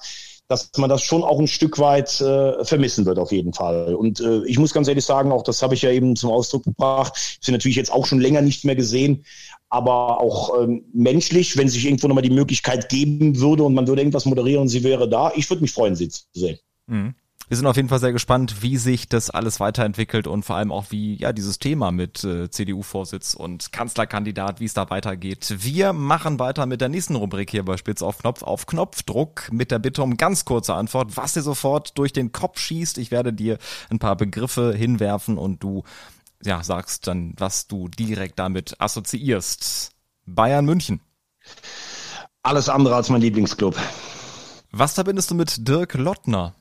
dass man das schon auch ein Stück weit äh, vermissen wird auf jeden Fall. Und äh, ich muss ganz ehrlich sagen, auch das habe ich ja eben zum Ausdruck gebracht, habe natürlich jetzt auch schon länger nicht mehr gesehen, aber auch ähm, menschlich, wenn sich irgendwo nochmal die Möglichkeit geben würde und man würde irgendwas moderieren und sie wäre da, ich würde mich freuen, sie zu sehen. Mhm. Wir sind auf jeden Fall sehr gespannt, wie sich das alles weiterentwickelt und vor allem auch wie ja dieses Thema mit äh, CDU-Vorsitz und Kanzlerkandidat, wie es da weitergeht. Wir machen weiter mit der nächsten Rubrik hier bei Spitz auf Knopf auf Knopfdruck mit der Bitte um ganz kurze Antwort, was dir sofort durch den Kopf schießt. Ich werde dir ein paar Begriffe hinwerfen und du ja, sagst dann, was du direkt damit assoziierst. Bayern München. Alles andere als mein Lieblingsclub. Was verbindest du mit Dirk Lottner?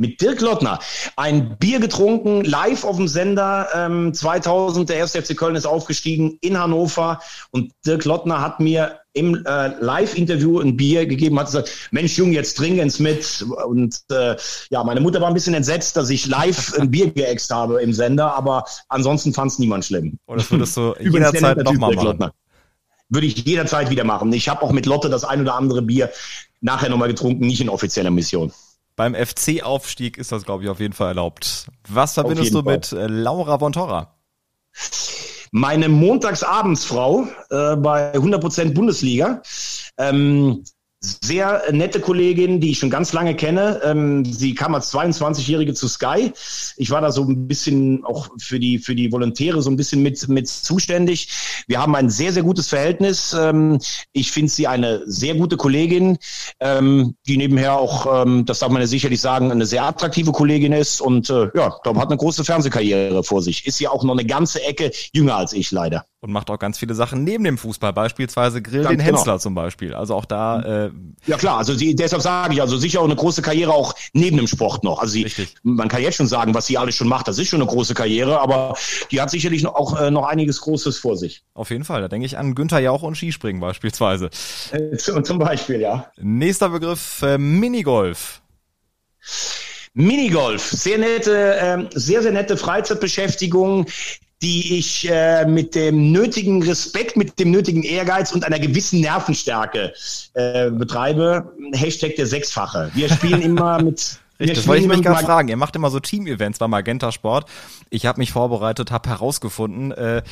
Mit Dirk Lottner. Ein Bier getrunken, live auf dem Sender. Ähm, 2000, der erste FC Köln ist aufgestiegen in Hannover. Und Dirk Lottner hat mir im äh, Live-Interview ein Bier gegeben, hat gesagt, Mensch Junge, jetzt trinken's mit. Und äh, ja, meine Mutter war ein bisschen entsetzt, dass ich live ein Bier geäxt habe im Sender, aber ansonsten fand es niemand schlimm. Und das würdest du jederzeit nochmal machen? Lottner. Würde ich jederzeit wieder machen. Ich habe auch mit Lotte das ein oder andere Bier nachher nochmal getrunken, nicht in offizieller Mission. Beim FC-Aufstieg ist das, glaube ich, auf jeden Fall erlaubt. Was verbindest du Fall. mit äh, Laura von Torra? Meine Montagsabendsfrau äh, bei 100% Bundesliga. Ähm, sehr nette Kollegin, die ich schon ganz lange kenne. Ähm, sie kam als 22-Jährige zu Sky. Ich war da so ein bisschen auch für die, für die Volontäre so ein bisschen mit, mit zuständig. Wir haben ein sehr, sehr gutes Verhältnis. Ähm, ich finde sie eine sehr gute Kollegin, ähm, die nebenher auch, ähm, das darf man ja sicherlich sagen, eine sehr attraktive Kollegin ist und äh, ja, glaube, hat eine große Fernsehkarriere vor sich. Ist ja auch noch eine ganze Ecke jünger als ich leider. Und macht auch ganz viele Sachen neben dem Fußball, beispielsweise Grill ganz den genau. Hensler zum Beispiel. Also auch da äh, ja klar, also sie, deshalb sage ich, also sicher auch eine große Karriere auch neben dem Sport noch. Also sie, man kann jetzt schon sagen, was sie alles schon macht, das ist schon eine große Karriere, aber die hat sicherlich noch, auch äh, noch einiges Großes vor sich. Auf jeden Fall, da denke ich an Günther Jauch und Skispringen beispielsweise. Äh, zum Beispiel, ja. Nächster Begriff, äh, Minigolf. Minigolf, sehr nette, äh, sehr, sehr nette Freizeitbeschäftigung, die ich äh, mit dem nötigen Respekt, mit dem nötigen Ehrgeiz und einer gewissen Nervenstärke äh, betreibe. Hashtag der Sechsfache. Wir spielen immer mit Richtig, das wollte ich mich gerade fragen. Ihr macht immer so Team-Events bei Magenta Sport. Ich habe mich vorbereitet, habe herausgefunden, äh,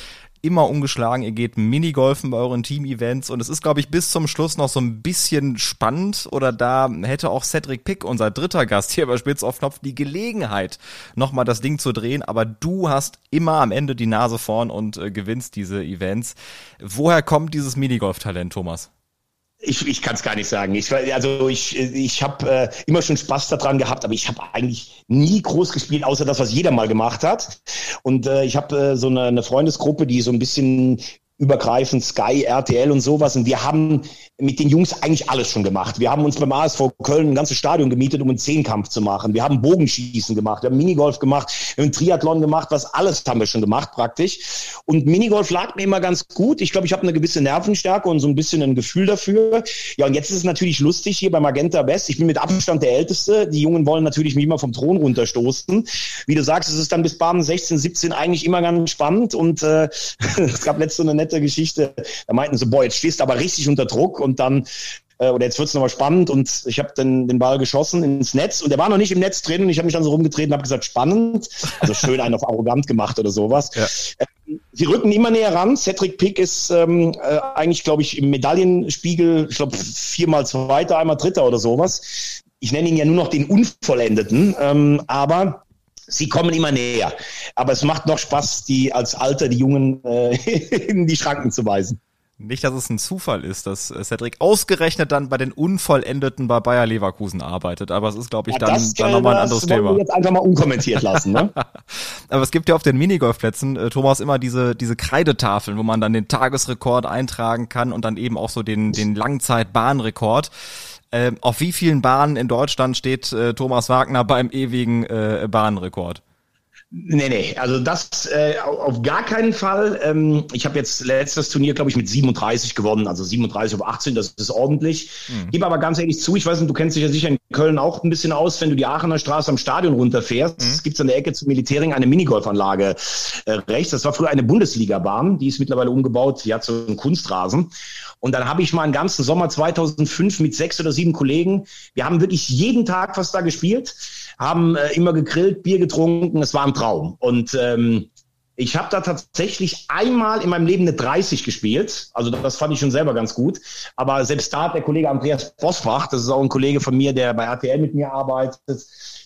immer ungeschlagen. Ihr geht Minigolfen bei euren Team-Events und es ist, glaube ich, bis zum Schluss noch so ein bisschen spannend. Oder da hätte auch Cedric Pick, unser dritter Gast hier bei Spitz auf Knopf, die Gelegenheit, nochmal das Ding zu drehen. Aber du hast immer am Ende die Nase vorn und äh, gewinnst diese Events. Woher kommt dieses Minigolf-Talent, Thomas? Ich, ich kann es gar nicht sagen. Ich, also ich, ich habe äh, immer schon Spaß daran gehabt, aber ich habe eigentlich nie groß gespielt, außer das, was jeder mal gemacht hat. Und äh, ich habe äh, so eine, eine Freundesgruppe, die so ein bisschen übergreifend Sky, RTL und sowas. Und wir haben mit den Jungs eigentlich alles schon gemacht. Wir haben uns beim ASV Köln ein ganzes Stadion gemietet, um einen Zehnkampf zu machen. Wir haben Bogenschießen gemacht, wir haben Minigolf gemacht, wir haben Triathlon gemacht, was alles haben wir schon gemacht praktisch. Und Minigolf lag mir immer ganz gut. Ich glaube, ich habe eine gewisse Nervenstärke und so ein bisschen ein Gefühl dafür. Ja, und jetzt ist es natürlich lustig hier bei Magenta West. Ich bin mit Abstand der Älteste. Die Jungen wollen natürlich mich immer vom Thron runterstoßen. Wie du sagst, es ist dann bis Baden 16, 17 eigentlich immer ganz spannend. Und äh, es gab letzte eine nette Geschichte. Da meinten sie, boah, jetzt stehst du aber richtig unter Druck und dann äh, oder jetzt wird's nochmal spannend und ich habe den, den Ball geschossen ins Netz und der war noch nicht im Netz drin und ich habe mich dann so rumgetreten und habe gesagt, spannend, also schön einen auf arrogant gemacht oder sowas. Ja. Ähm, sie rücken immer näher ran. Cedric Pick ist ähm, äh, eigentlich, glaube ich, im Medaillenspiegel, ich glaube, viermal Zweiter, einmal Dritter oder sowas. Ich nenne ihn ja nur noch den Unvollendeten, ähm, aber sie kommen immer näher. Aber es macht noch Spaß, die als Alter die Jungen äh, in die Schranken zu weisen. Nicht, dass es ein Zufall ist, dass äh, Cedric ausgerechnet dann bei den Unvollendeten bei Bayer Leverkusen arbeitet. Aber es ist, glaube ich, ja, dann, das, dann nochmal ein anderes Thema. Wir jetzt einfach mal unkommentiert lassen. Ne? Aber es gibt ja auf den Minigolfplätzen, äh, Thomas, immer diese, diese Kreidetafeln, wo man dann den Tagesrekord eintragen kann und dann eben auch so den, den Langzeitbahnrekord. Äh, auf wie vielen Bahnen in Deutschland steht äh, Thomas Wagner beim ewigen äh, Bahnrekord? Nee, nee, also das äh, auf gar keinen Fall. Ähm, ich habe jetzt letztes Turnier, glaube ich, mit 37 gewonnen, also 37 auf 18, das ist ordentlich. Mhm. Gebe aber ganz ehrlich zu, ich weiß nicht, du kennst dich ja sicher in Köln auch ein bisschen aus, wenn du die Aachener Straße am Stadion runterfährst, mhm. gibt es an der Ecke zum Militärring eine Minigolfanlage äh, rechts. Das war früher eine Bundesligabahn, die ist mittlerweile umgebaut, die hat so einen Kunstrasen. Und dann habe ich mal einen ganzen Sommer 2005 mit sechs oder sieben Kollegen, wir haben wirklich jeden Tag fast da gespielt haben äh, immer gegrillt, Bier getrunken, es war ein Traum. Und ähm, Ich habe da tatsächlich einmal in meinem Leben eine 30 gespielt. Also das fand ich schon selber ganz gut. Aber selbst da hat der Kollege Andreas Bosbach, das ist auch ein Kollege von mir, der bei RTL mit mir arbeitet,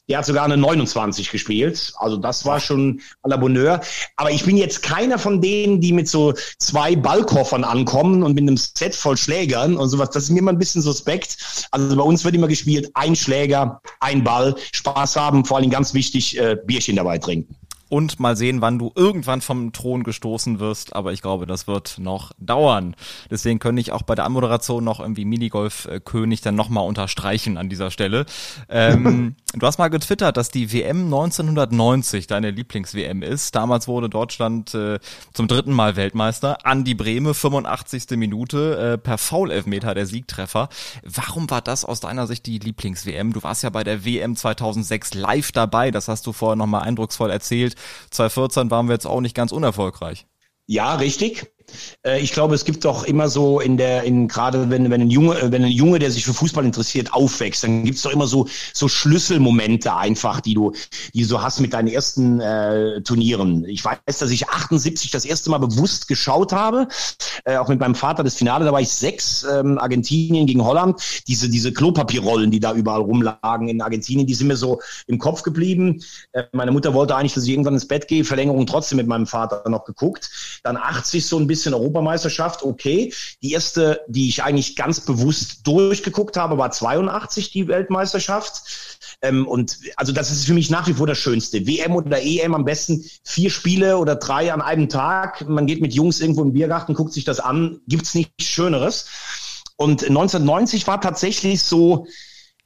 der hat sogar eine 29 gespielt. Also das war schon à la Bonheur. Aber ich bin jetzt keiner von denen, die mit so zwei Ballkoffern ankommen und mit einem Set voll Schlägern und sowas. Das ist mir immer ein bisschen suspekt. Also bei uns wird immer gespielt, ein Schläger, ein Ball, Spaß haben, vor allem ganz wichtig, äh, Bierchen dabei trinken und mal sehen, wann du irgendwann vom Thron gestoßen wirst. Aber ich glaube, das wird noch dauern. Deswegen könnte ich auch bei der Anmoderation noch irgendwie Minigolf-König dann nochmal unterstreichen an dieser Stelle. Ähm, du hast mal getwittert, dass die WM 1990 deine Lieblings-WM ist. Damals wurde Deutschland äh, zum dritten Mal Weltmeister. Andi Breme, 85. Minute, äh, per Foul-Elfmeter der Siegtreffer. Warum war das aus deiner Sicht die Lieblings-WM? Du warst ja bei der WM 2006 live dabei. Das hast du vorher nochmal eindrucksvoll erzählt. 2014 waren wir jetzt auch nicht ganz unerfolgreich. Ja, richtig. Äh, ich glaube, es gibt doch immer so in der, in gerade wenn, wenn ein Junge, äh, wenn ein Junge, der sich für Fußball interessiert, aufwächst, dann gibt es doch immer so, so Schlüsselmomente einfach, die du, die du so hast mit deinen ersten äh, Turnieren. Ich weiß, dass ich 78 das erste Mal bewusst geschaut habe, äh, auch mit meinem Vater das Finale, da war ich sechs, ähm, Argentinien gegen Holland. Diese, diese Klopapierrollen, die da überall rumlagen in Argentinien, die sind mir so im Kopf geblieben. Äh, meine Mutter wollte eigentlich, dass ich irgendwann ins Bett gehe, Verlängerung trotzdem mit meinem Vater noch geguckt. Dann 80 so ein bisschen bisschen Europameisterschaft, okay. Die erste, die ich eigentlich ganz bewusst durchgeguckt habe, war 82 die Weltmeisterschaft. Ähm, und also das ist für mich nach wie vor das Schönste. WM oder EM am besten vier Spiele oder drei an einem Tag. Man geht mit Jungs irgendwo im Biergarten, guckt sich das an. Gibt's nichts Schöneres. Und 1990 war tatsächlich so,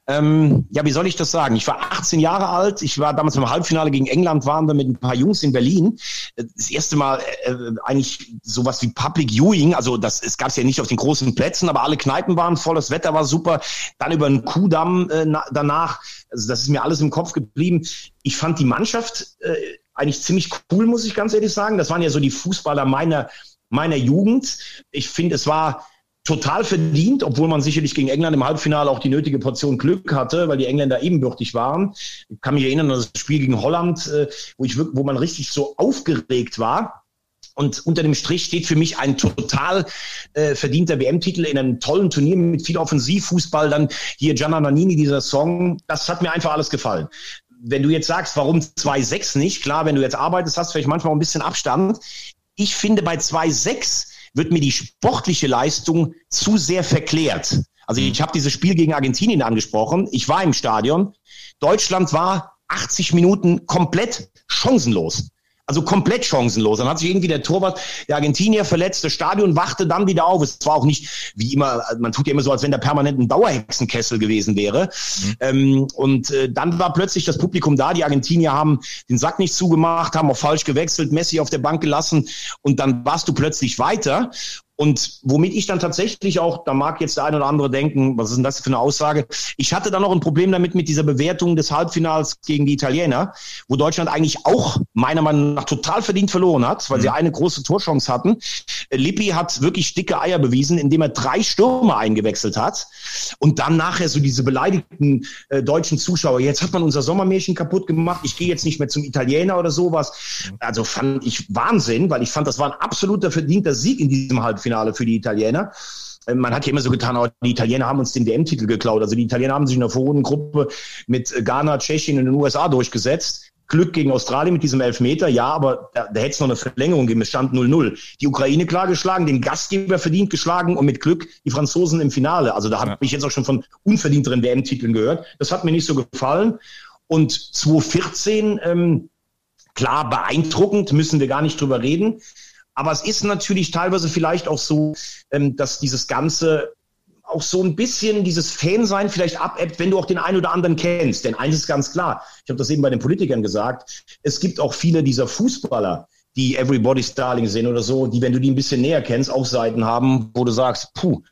ähm, ja, wie soll ich das sagen? Ich war 18 Jahre alt. Ich war damals im Halbfinale gegen England, waren wir mit ein paar Jungs in Berlin. Das erste Mal äh, eigentlich sowas wie Public Viewing. Also das es gab es ja nicht auf den großen Plätzen, aber alle Kneipen waren voll, das Wetter war super. Dann über einen Kuhdamm äh, danach. Also das ist mir alles im Kopf geblieben. Ich fand die Mannschaft äh, eigentlich ziemlich cool, muss ich ganz ehrlich sagen. Das waren ja so die Fußballer meiner meiner Jugend. Ich finde, es war total verdient, obwohl man sicherlich gegen England im Halbfinale auch die nötige Portion Glück hatte, weil die Engländer ebenbürtig waren. Ich kann mich erinnern an das Spiel gegen Holland, äh, wo, ich, wo man richtig so aufgeregt war. Und unter dem Strich steht für mich ein total äh, verdienter WM-Titel in einem tollen Turnier mit viel Offensivfußball. Dann hier Gianna Nannini, dieser Song, das hat mir einfach alles gefallen. Wenn du jetzt sagst, warum 2-6 nicht, klar, wenn du jetzt arbeitest, hast du vielleicht manchmal ein bisschen Abstand. Ich finde bei 2-6 wird mir die sportliche Leistung zu sehr verklärt. Also ich habe dieses Spiel gegen Argentinien angesprochen. Ich war im Stadion. Deutschland war 80 Minuten komplett chancenlos. Also komplett chancenlos. Dann hat sich irgendwie der Torwart der Argentinier verletzt, das Stadion wachte dann wieder auf. Es war auch nicht wie immer, man tut ja immer so, als wenn der permanent ein Dauerhexenkessel gewesen wäre. Mhm. Ähm, und äh, dann war plötzlich das Publikum da. Die Argentinier haben den Sack nicht zugemacht, haben auch falsch gewechselt, Messi auf der Bank gelassen und dann warst du plötzlich weiter. Und womit ich dann tatsächlich auch, da mag jetzt der eine oder andere denken, was ist denn das für eine Aussage? Ich hatte dann noch ein Problem damit mit dieser Bewertung des Halbfinals gegen die Italiener, wo Deutschland eigentlich auch meiner Meinung nach total verdient verloren hat, weil mhm. sie eine große Torchance hatten. Lippi hat wirklich dicke Eier bewiesen, indem er drei Stürmer eingewechselt hat. Und dann nachher so diese beleidigten äh, deutschen Zuschauer, jetzt hat man unser Sommermärchen kaputt gemacht, ich gehe jetzt nicht mehr zum Italiener oder sowas. Mhm. Also fand ich Wahnsinn, weil ich fand, das war ein absoluter verdienter Sieg in diesem Halbfinale. Halbfinale für die Italiener. Ähm, man hat ja immer so getan, oh, die Italiener haben uns den WM-Titel geklaut. Also die Italiener haben sich in der Vorrundengruppe mit Ghana, Tschechien und den USA durchgesetzt. Glück gegen Australien mit diesem Elfmeter, ja, aber da, da hätte es noch eine Verlängerung gegeben. Es stand 0-0. Die Ukraine klar geschlagen, den Gastgeber verdient geschlagen und mit Glück die Franzosen im Finale. Also da habe ja. ich jetzt auch schon von unverdienteren WM-Titeln gehört. Das hat mir nicht so gefallen. Und 2014, ähm, klar beeindruckend, müssen wir gar nicht drüber reden. Aber es ist natürlich teilweise vielleicht auch so, ähm, dass dieses Ganze auch so ein bisschen dieses Fansein vielleicht abebbt, wenn du auch den einen oder anderen kennst. Denn eins ist ganz klar, ich habe das eben bei den Politikern gesagt, es gibt auch viele dieser Fußballer, die Everybody's Darling sind oder so, die, wenn du die ein bisschen näher kennst, auch Seiten haben, wo du sagst, puh,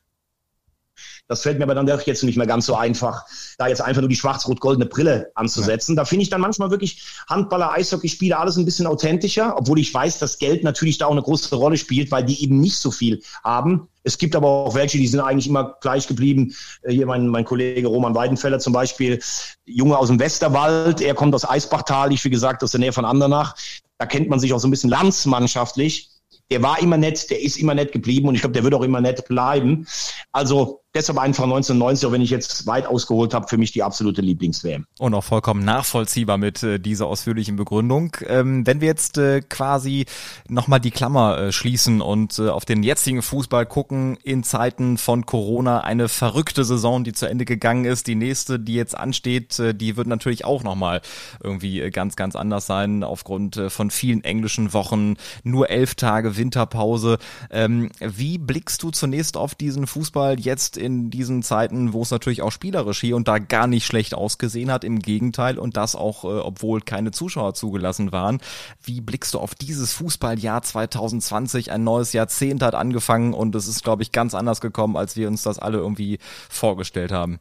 das fällt mir aber dann doch jetzt nicht mehr ganz so einfach, da jetzt einfach nur die schwarz-rot-goldene Brille anzusetzen. Ja. Da finde ich dann manchmal wirklich Handballer, Eishockeyspieler alles ein bisschen authentischer, obwohl ich weiß, dass Geld natürlich da auch eine große Rolle spielt, weil die eben nicht so viel haben. Es gibt aber auch welche, die sind eigentlich immer gleich geblieben. Äh, hier mein, mein Kollege Roman Weidenfeller zum Beispiel, Junge aus dem Westerwald, er kommt aus Eisbachtal, ich wie gesagt aus der Nähe von Andernach. da kennt man sich auch so ein bisschen landsmannschaftlich. Der war immer nett, der ist immer nett geblieben und ich glaube, der wird auch immer nett bleiben. Also deshalb einfach 1990, auch wenn ich jetzt weit ausgeholt habe, für mich die absolute Lieblings-WM. Und auch vollkommen nachvollziehbar mit äh, dieser ausführlichen Begründung. Ähm, wenn wir jetzt äh, quasi nochmal die Klammer äh, schließen und äh, auf den jetzigen Fußball gucken, in Zeiten von Corona, eine verrückte Saison, die zu Ende gegangen ist. Die nächste, die jetzt ansteht, äh, die wird natürlich auch nochmal irgendwie äh, ganz, ganz anders sein, aufgrund äh, von vielen englischen Wochen, nur elf Tage Winterpause. Ähm, wie blickst du zunächst auf diesen Fußball jetzt in diesen Zeiten, wo es natürlich auch spielerisch hier und da gar nicht schlecht ausgesehen hat, im Gegenteil und das auch, äh, obwohl keine Zuschauer zugelassen waren. Wie blickst du auf dieses Fußballjahr 2020? Ein neues Jahrzehnt hat angefangen und es ist, glaube ich, ganz anders gekommen, als wir uns das alle irgendwie vorgestellt haben.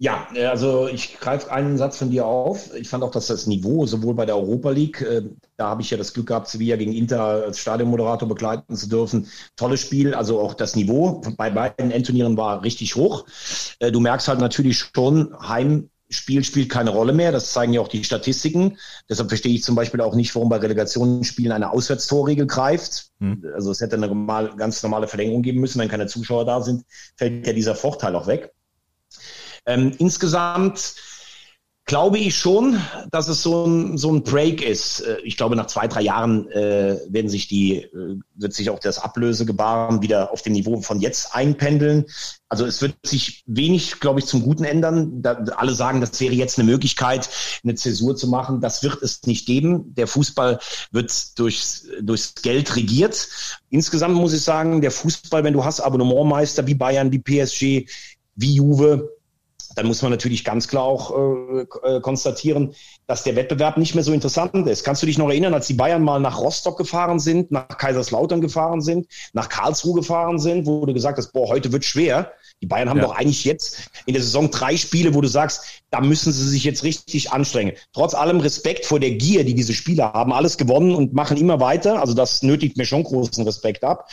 Ja, äh, also ich greife einen Satz von dir auf. Ich fand auch, dass das Niveau sowohl bei der Europa League, äh, da habe ich ja das Glück gehabt, Sevilla gegen Inter als Stadionmoderator begleiten zu dürfen. Tolles Spiel, also auch das Niveau bei beiden Endturnieren war richtig hoch. Äh, du merkst halt natürlich schon, Heimspiel spielt keine Rolle mehr. Das zeigen ja auch die Statistiken. Deshalb verstehe ich zum Beispiel auch nicht, warum bei Relegationsspielen eine Auswärtstorregel greift. Hm. Also es hätte eine normal, ganz normale Verlängerung geben müssen. Wenn keine Zuschauer da sind, fällt ja dieser Vorteil auch weg. Ähm, insgesamt glaube ich schon, dass es so ein, so ein Break ist. Äh, ich glaube, nach zwei, drei Jahren äh, werden sich die, äh, wird sich auch das Ablösegebaren wieder auf dem Niveau von jetzt einpendeln. Also es wird sich wenig, glaube ich, zum Guten ändern. Da, alle sagen, das wäre jetzt eine Möglichkeit, eine Zäsur zu machen. Das wird es nicht geben. Der Fußball wird durchs, durchs Geld regiert. Insgesamt muss ich sagen, der Fußball, wenn du hast Abonnementmeister wie Bayern, wie PSG, wie Juve, dann muss man natürlich ganz klar auch äh, äh, konstatieren, dass der Wettbewerb nicht mehr so interessant ist. Kannst du dich noch erinnern, als die Bayern mal nach Rostock gefahren sind, nach Kaiserslautern gefahren sind, nach Karlsruhe gefahren sind, wo du gesagt hast, boah, heute wird schwer. Die Bayern haben ja. doch eigentlich jetzt in der Saison drei Spiele, wo du sagst, da müssen sie sich jetzt richtig anstrengen. Trotz allem Respekt vor der Gier, die diese Spieler haben, alles gewonnen und machen immer weiter. Also das nötigt mir schon großen Respekt ab.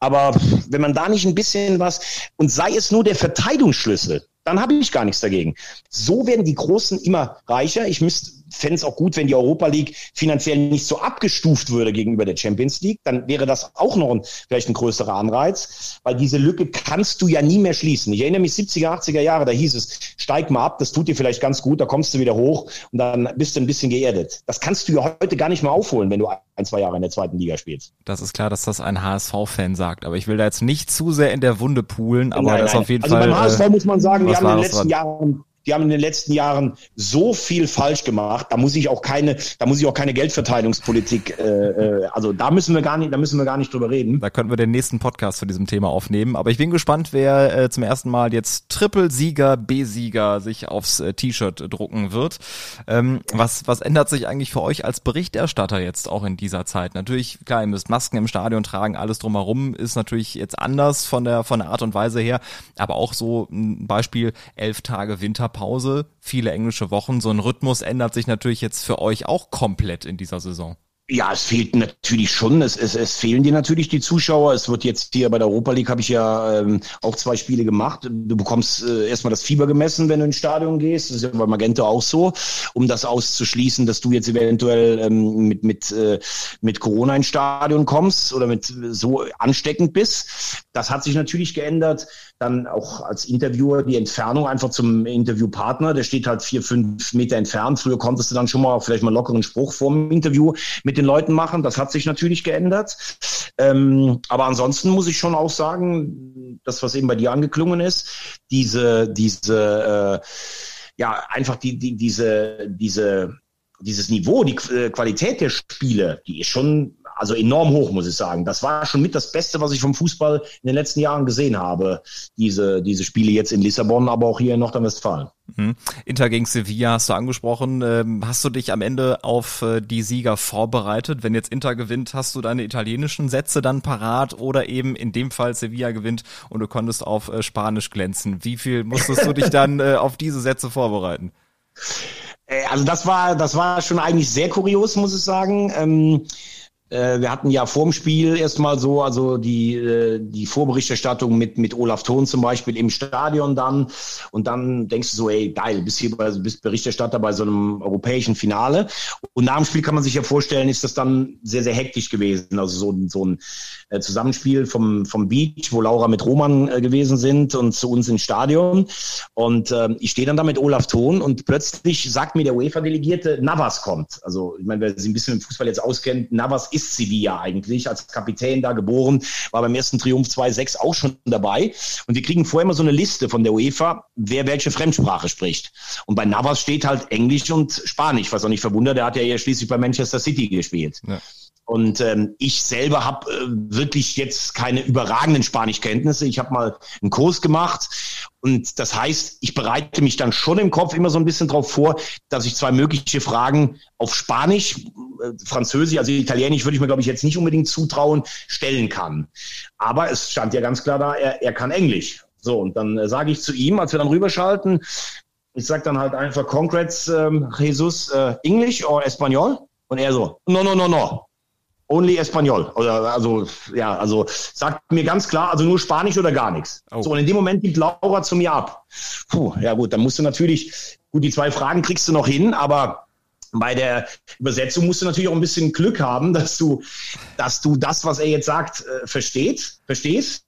Aber wenn man da nicht ein bisschen was, und sei es nur der Verteidigungsschlüssel, dann habe ich gar nichts dagegen. So werden die Großen immer reicher. Ich fände es auch gut, wenn die Europa League finanziell nicht so abgestuft würde gegenüber der Champions League. Dann wäre das auch noch ein, vielleicht ein größerer Anreiz, weil diese Lücke kannst du ja nie mehr schließen. Ich erinnere mich 70er, 80er Jahre, da hieß es, steig mal ab, das tut dir vielleicht ganz gut, da kommst du wieder hoch und dann bist du ein bisschen geerdet. Das kannst du ja heute gar nicht mehr aufholen, wenn du ein, zwei Jahre in der zweiten Liga spielst. Das ist klar, dass das ein HSV-Fan sagt, aber ich will da jetzt nicht zu sehr in der Wunde poolen, aber nein, das nein. auf jeden also Fall. Also beim HSV äh, muss man sagen, die haben in den letzten Jahren die haben in den letzten Jahren so viel falsch gemacht. Da muss ich auch keine, da muss ich auch keine Geldverteilungspolitik. Äh, äh, also da müssen wir gar nicht, da müssen wir gar nicht drüber reden. Da könnten wir den nächsten Podcast zu diesem Thema aufnehmen. Aber ich bin gespannt, wer äh, zum ersten Mal jetzt Triple-Sieger, B-Sieger sich aufs äh, T-Shirt drucken wird. Ähm, was was ändert sich eigentlich für euch als Berichterstatter jetzt auch in dieser Zeit? Natürlich klar, ihr müsst Masken im Stadion tragen, alles drumherum ist natürlich jetzt anders von der von der Art und Weise her. Aber auch so ein Beispiel elf Tage Winter Pause, viele englische Wochen. So ein Rhythmus ändert sich natürlich jetzt für euch auch komplett in dieser Saison. Ja, es fehlt natürlich schon. Es, es, es fehlen dir natürlich die Zuschauer. Es wird jetzt hier bei der Europa League habe ich ja ähm, auch zwei Spiele gemacht. Du bekommst äh, erstmal das Fieber gemessen, wenn du ins Stadion gehst. Das ist ja bei Magento auch so, um das auszuschließen, dass du jetzt eventuell ähm, mit mit äh, mit Corona ins Stadion kommst oder mit so ansteckend bist. Das hat sich natürlich geändert dann auch als Interviewer die Entfernung einfach zum Interviewpartner. Der steht halt vier, fünf Meter entfernt. Früher konntest du dann schon mal vielleicht mal einen lockeren Spruch vorm Interview mit den Leuten machen. Das hat sich natürlich geändert. Ähm, aber ansonsten muss ich schon auch sagen, das, was eben bei dir angeklungen ist, diese, diese, äh, ja, einfach die, die, diese, diese, dieses Niveau, die äh, Qualität der Spiele, die ist schon also enorm hoch, muss ich sagen. Das war schon mit das Beste, was ich vom Fußball in den letzten Jahren gesehen habe. Diese, diese Spiele jetzt in Lissabon, aber auch hier in Nordrhein-Westfalen. Mhm. Inter gegen Sevilla hast du angesprochen. Ähm, hast du dich am Ende auf äh, die Sieger vorbereitet? Wenn jetzt Inter gewinnt, hast du deine italienischen Sätze dann parat oder eben in dem Fall Sevilla gewinnt und du konntest auf äh, Spanisch glänzen? Wie viel musstest du dich dann äh, auf diese Sätze vorbereiten? Also das war, das war schon eigentlich sehr kurios, muss ich sagen. Ähm, Äh, wir hatten ja vorm Spiel erstmal so, also die, äh, die Vorberichterstattung mit, mit Olaf Thon zum Beispiel im Stadion dann. Und dann denkst du so, ey, geil, bist hier bei, bist Berichterstatter bei so einem europäischen Finale. Und nach dem Spiel kann man sich ja vorstellen, ist das dann sehr, sehr hektisch gewesen. Also so, so ein äh, Zusammenspiel vom, vom Beach, wo Laura mit Roman gewesen sind und zu uns ins Stadion. Und äh, ich stehe dann da mit Olaf Thon und plötzlich sagt mir der UEFA-Delegierte, Navas kommt. Also ich meine, wer sich ein bisschen im Fußball jetzt auskennt, Navas ist Sevilla eigentlich, als Kapitän da geboren, war beim ersten Triumph 2-6 auch schon dabei. Und wir kriegen vorher immer so eine Liste von der UEFA, wer welche Fremdsprache spricht. Und bei Navas steht halt Englisch und Spanisch, was auch nicht verwundert, der hat ja hier schließlich bei Manchester City gespielt. Ja. Und ähm, ich selber habe äh, wirklich jetzt keine überragenden Spanischkenntnisse. Ich habe mal einen Kurs gemacht und das heißt, ich bereite mich dann schon im Kopf immer so ein bisschen darauf vor, dass ich zwei mögliche Fragen auf Spanisch, äh, Französisch, also Italienisch würde ich mir, glaube ich, jetzt nicht unbedingt zutrauen, stellen kann. Aber es stand ja ganz klar da, er, er kann Englisch. So, und dann äh, sage ich zu ihm, als wir dann rüberschalten, ich sage dann halt einfach, Congrats, ähm, Jesus, äh, Englisch oder Espanol? Und er so, no, no, no, no. Only Espanol. Oder also, ja, also sagt mir ganz klar, also nur Spanisch oder gar nichts. Oh. So, und in dem Moment gibt Laura zu mir ab. Puh, ja gut, dann musst du natürlich, gut, die zwei Fragen kriegst du noch hin, aber bei der Übersetzung musst du natürlich auch ein bisschen Glück haben, dass du, dass du das, was er jetzt sagt, äh, versteht, verstehst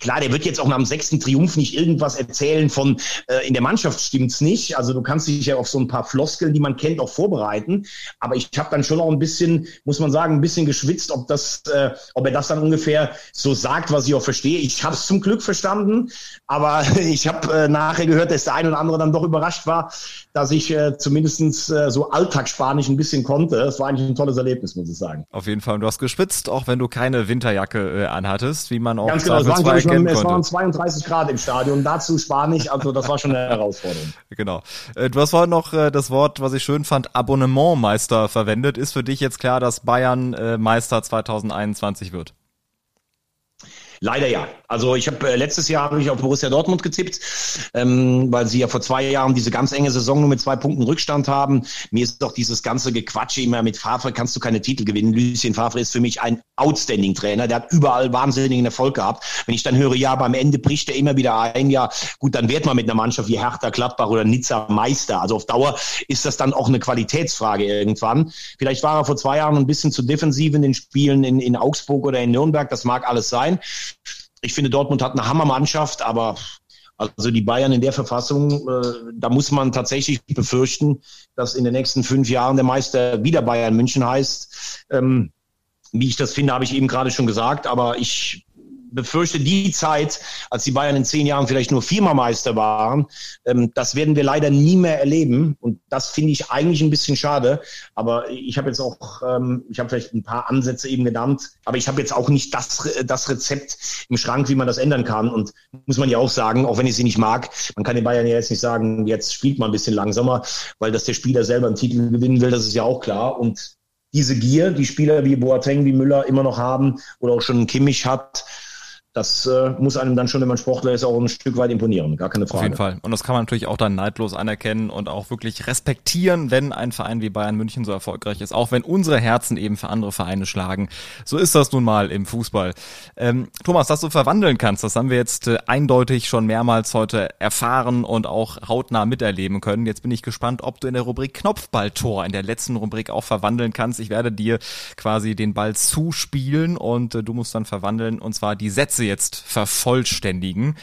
klar, der wird jetzt auch nach dem sechsten Triumph nicht irgendwas erzählen von äh, in der Mannschaft stimmt's nicht. Also du kannst dich ja auf so ein paar Floskeln, die man kennt, auch vorbereiten. Aber ich habe dann schon auch ein bisschen, muss man sagen, ein bisschen geschwitzt, ob das, äh, ob er das dann ungefähr so sagt, was ich auch verstehe. Ich habe es zum Glück verstanden, aber ich habe äh, nachher gehört, dass der ein oder andere dann doch überrascht war, dass ich äh, zumindestens äh, so Alltagsspanisch ein bisschen konnte. Das war eigentlich ein tolles Erlebnis, muss ich sagen. Auf jeden Fall. Und du hast geschwitzt, auch wenn du keine Winterjacke äh, anhattest, wie man auch Ganz genau, waren, ich, noch, es waren 32 Grad im Stadion, dazu Spanisch, also das war schon eine Herausforderung. Genau. Äh, du hast vorhin noch äh, das Wort, was ich schön fand, Abonnementmeister verwendet. Ist für dich jetzt klar, dass Bayern äh, Meister 2021 wird? Leider ja. Also ich habe äh, letztes Jahr habe ich auf Borussia Dortmund getippt, ähm, weil sie ja vor zwei Jahren diese ganz enge Saison nur mit zwei Punkten Rückstand haben. Mir ist doch dieses ganze Gequatsche immer mit Favre kannst du keine Titel gewinnen. Lucien Favre ist für mich ein outstanding Trainer. Der hat überall wahnsinnigen Erfolg gehabt. Wenn ich dann höre, ja, beim Ende bricht er immer wieder ein, ja, gut, dann wird man mit einer Mannschaft wie Hertha, Gladbach oder Nizza Meister. Also auf Dauer ist das dann auch eine Qualitätsfrage irgendwann. Vielleicht war er vor zwei Jahren ein bisschen zu defensiv in den Spielen in, in Augsburg oder in Nürnberg. Das mag alles sein. Ich finde, Dortmund hat eine Hammermannschaft, aber also die Bayern in der Verfassung, äh, da muss man tatsächlich befürchten, dass in den nächsten fünf Jahren der Meister wieder Bayern München heißt. Ähm, wie ich das finde, habe ich eben gerade schon gesagt, aber ich befürchte, die Zeit, als die Bayern in zehn Jahren vielleicht nur viermal Meister waren, ähm, das werden wir leider nie mehr erleben. Und das finde ich eigentlich ein bisschen schade. Aber ich habe jetzt auch, ähm, ich habe vielleicht ein paar Ansätze eben genannt, aber ich habe jetzt auch nicht das, das Rezept im Schrank, wie man das ändern kann. Und muss man ja auch sagen, auch wenn ich sie nicht mag, man kann den Bayern ja jetzt nicht sagen, jetzt spielt man ein bisschen langsamer, weil dass der Spieler selber einen Titel gewinnen will, das ist ja auch klar. Und diese Gier, die Spieler wie Boateng, wie Müller immer noch haben oder auch schon Kimmich hat, das äh, muss einem dann schon, wenn man Sportler ist, auch ein Stück weit imponieren, gar keine Frage. Auf jeden Fall. Und das kann man natürlich auch dann neidlos anerkennen und auch wirklich respektieren, wenn ein Verein wie Bayern München so erfolgreich ist, auch wenn unsere Herzen eben für andere Vereine schlagen. So ist das nun mal im Fußball. Ähm, Thomas, dass du verwandeln kannst, das haben wir jetzt äh, eindeutig schon mehrmals heute erfahren und auch hautnah miterleben können. Jetzt bin ich gespannt, ob du in der Rubrik Knopfballtor in der letzten Rubrik auch verwandeln kannst. Ich werde dir quasi den Ball zuspielen und äh, du musst dann verwandeln und zwar die Sätze Sätze jetzt vervollständigen. Okay.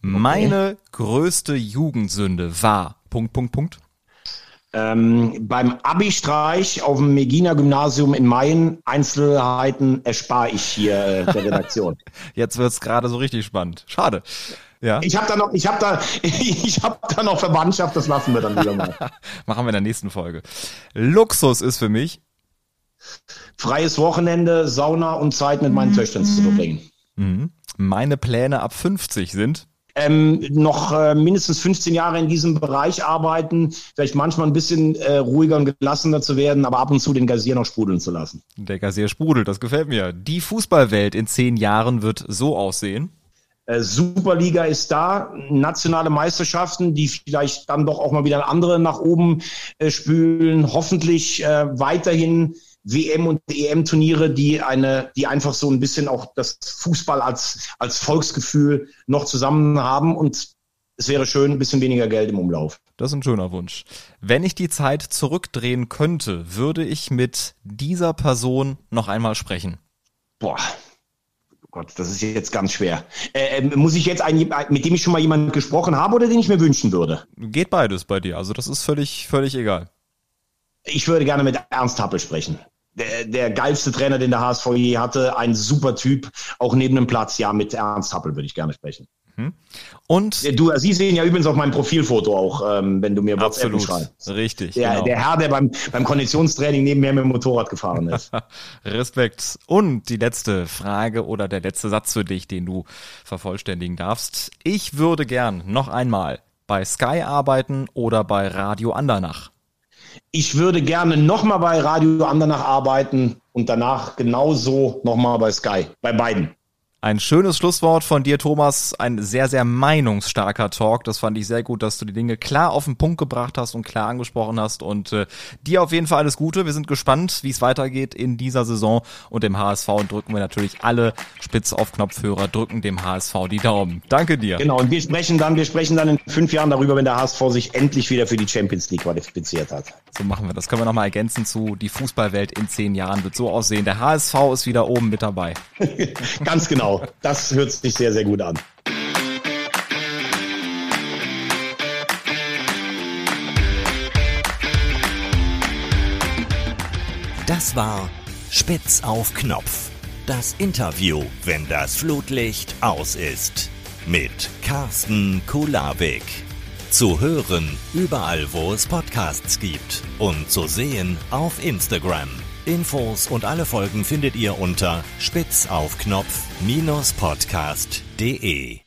Meine größte Jugendsünde war Punkt, Punkt, Punkt. Ähm, beim Abi-Streich auf dem Megina-Gymnasium in Mayen, Einzelheiten erspare ich hier äh, der Redaktion. Jetzt wird's gerade so richtig spannend. Schade. Ja. Ich habe da noch, ich habe da, ich habe da noch Verwandtschaft. Das lassen wir dann wieder mal. Machen wir in der nächsten Folge. Luxus ist für mich freies Wochenende, Sauna und Zeit mit meinen Töchtern zu verbringen. Mhm. Meine Pläne ab 50 sind? Ähm, noch äh, mindestens 15 Jahre in diesem Bereich arbeiten, vielleicht manchmal ein bisschen äh, ruhiger und gelassener zu werden, aber ab und zu den Gazier noch sprudeln zu lassen. Der Gazier sprudelt, das gefällt mir. Die Fußballwelt in zehn Jahren wird so aussehen. Äh, Superliga ist da, nationale Meisterschaften, die vielleicht dann doch auch mal wieder andere nach oben äh, spülen, hoffentlich äh, weiterhin WM und EM-Turniere, die eine, die einfach so ein bisschen auch das Fußball als, als Volksgefühl noch zusammen haben und es wäre schön, ein bisschen weniger Geld im Umlauf. Das ist ein schöner Wunsch. Wenn ich die Zeit zurückdrehen könnte, würde ich mit dieser Person noch einmal sprechen. Boah, oh Gott, das ist jetzt ganz schwer. Äh, ähm, muss ich jetzt einen, mit dem ich schon mal jemanden gesprochen habe oder den ich mir wünschen würde? Geht beides bei dir. Also das ist völlig, völlig egal. Ich würde gerne mit Ernst Happel sprechen. Der, der geilste Trainer, den der HSV je hatte, ein super Typ, auch neben dem Platz. Ja, mit Ernst Happel würde ich gerne sprechen. Mhm. Und du, Sie sehen ja übrigens auf meinem Profilfoto auch, ähm, wenn du mir WhatsApp schreibst. Richtig. Der, genau. der Herr, der beim, beim Konditionstraining nebenher mit dem Motorrad gefahren ist. Respekt. Und die letzte Frage oder der letzte Satz für dich, den du vervollständigen darfst. Ich würde gern noch einmal bei Sky arbeiten oder bei Radio Andernach. Ich würde gerne nochmal bei Radio Andernach arbeiten und danach genauso nochmal bei Sky, bei beiden. Ein schönes Schlusswort von dir, Thomas. Ein sehr, sehr meinungsstarker Talk. Das fand ich sehr gut, dass du die Dinge klar auf den Punkt gebracht hast und klar angesprochen hast. Und äh, dir auf jeden Fall alles Gute. Wir sind gespannt, wie es weitergeht in dieser Saison und dem HSV und drücken wir natürlich alle spitz auf Knopfhörer, drücken dem HSV die Daumen. Danke dir. Genau, und wir sprechen dann, wir sprechen dann in fünf Jahren darüber, wenn der HSV sich endlich wieder für die Champions League qualifiziert hat. So machen wir das. Können wir nochmal ergänzen zu die Fußballwelt in zehn Jahren wird so aussehen. Der HSV ist wieder oben mit dabei. Ganz genau. Genau, das hört sich sehr, sehr gut an. Das war Spitz auf Knopf. Das Interview, wenn das Flutlicht aus ist. Mit Carsten Kulawik. Zu hören überall, wo es Podcasts gibt. Und zu sehen auf Instagram. Infos und alle Folgen findet ihr unter spitzaufknopf-podcast.de.